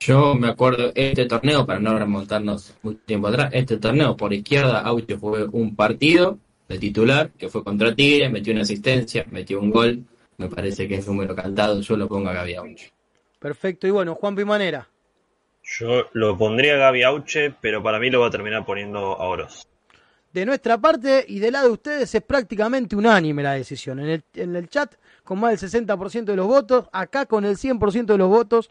Yo me acuerdo, este torneo, para no remontarnos mucho tiempo atrás, este torneo por izquierda, Aucho fue un partido de titular, que fue contra Tigre, metió una asistencia, metió un gol, me parece que es número cantado, yo lo pongo a Gaby Auche. Perfecto, y bueno, Juan Pimanera. Yo lo pondría a Gaby Auche, pero para mí lo va a terminar poniendo a Oroz. De nuestra parte y del lado de ustedes es prácticamente unánime la decisión. En el, en el chat con más del 60% de los votos, acá con el 100% de los votos,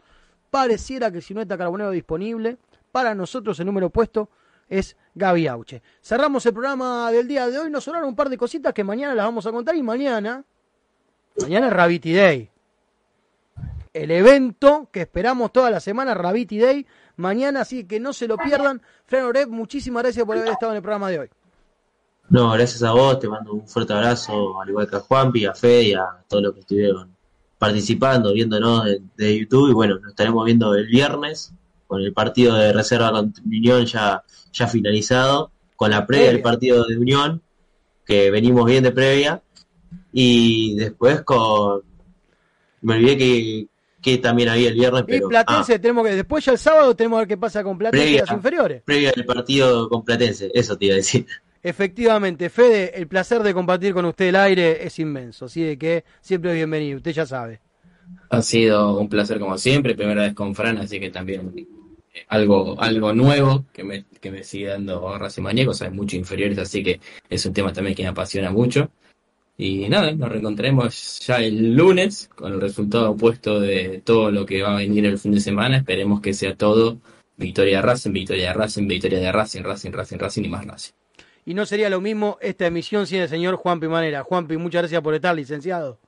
pareciera que si no está Carbonero disponible, para nosotros el número puesto es Gaby Auche. Cerramos el programa del día de hoy, nos sonaron un par de cositas que mañana las vamos a contar y mañana, mañana es Day. El evento que esperamos toda la semana, Rabiti Day, mañana, así que no se lo pierdan. Fran Oreb, muchísimas gracias por haber estado en el programa de hoy. No, gracias a vos, te mando un fuerte abrazo, al igual que a Juanpi, a Fede y a todos los que estuvieron participando, viéndonos de, YouTube y bueno, nos estaremos viendo el viernes con el partido de reserva con Unión ya, ya finalizado, con la previa del partido de Unión, que venimos bien de previa, y después con... Me olvidé que, que también había el viernes. Pero, y Platense, ah. tenemos que, después ya el sábado tenemos que ver qué pasa con Platense y las inferiores. Previa del partido con Platense, eso te iba a decir. Efectivamente, Fede, el placer de compartir con usted el aire es inmenso, así de que siempre es bienvenido, usted ya sabe. Ha sido un placer como siempre, primera vez con Fran, así que también eh, algo, algo nuevo que me, que me sigue dando Racing Maníaco, sabes, mucho inferiores, así que es un tema también que me apasiona mucho. Y nada, nos reencontraremos ya el lunes con el resultado opuesto de todo lo que va a venir el fin de semana. Esperemos que sea todo victoria de Racing, victoria de Racing, victoria de Racing, Racing, Racing, Racing y más Racing. Y no sería lo mismo esta emisión sin el señor Juan Manera. Juanpi, muchas gracias por estar, licenciado.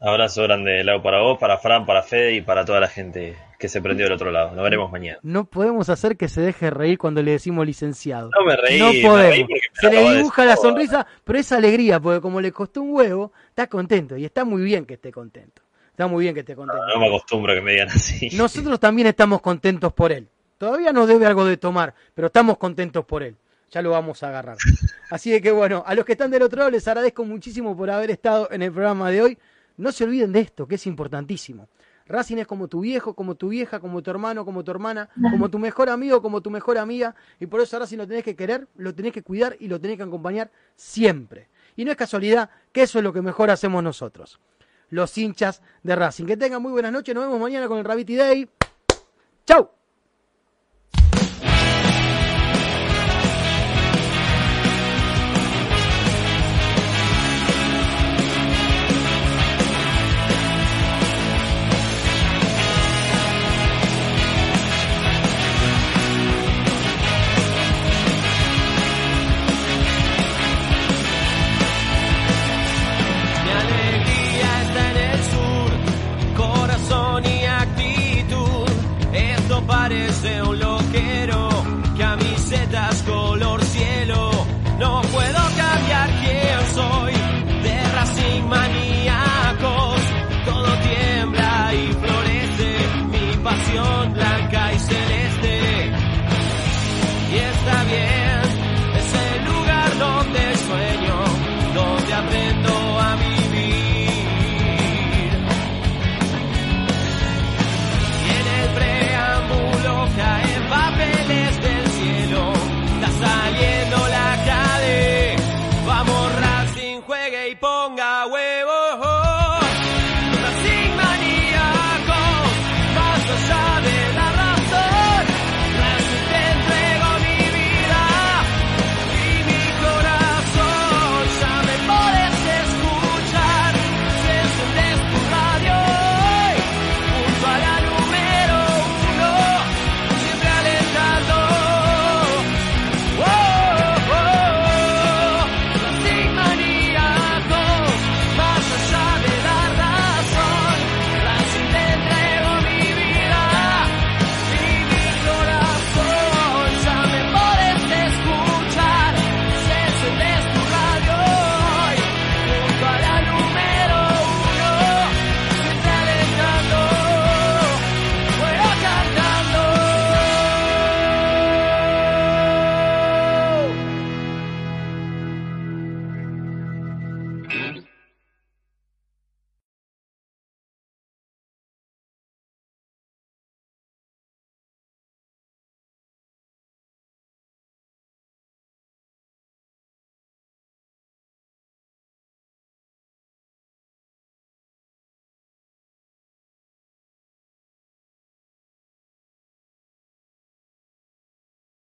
Abrazo grande, Lau, para vos, para Fran, para Fede y para toda la gente que se prendió del otro lado. Nos veremos mañana. No podemos hacer que se deje reír cuando le decimos licenciado. No me reí. No podemos. se le dibuja la sonrisa, pero es alegría, porque como le costó un huevo, está contento. Y está muy bien que esté contento. Está muy bien que esté contento. No, me acostumbro a que me digan así. Nosotros también estamos contentos por él. Todavía nos debe algo de tomar, pero estamos contentos por él. Ya lo vamos a agarrar. Así que bueno, a los que están del otro lado les agradezco muchísimo por haber estado en el programa de hoy. No se olviden de esto, que es importantísimo. Racing es como tu viejo, como tu vieja, como tu hermano, como tu hermana, como tu mejor amigo, como tu mejor amiga. Y por eso Racing lo tenés que querer, lo tenés que cuidar y lo tenés que acompañar siempre. Y no es casualidad que eso es lo que mejor hacemos nosotros. Los hinchas de Racing. Que tengan muy buenas noches. Nos vemos mañana con el Rabbit Day. ¡Chau!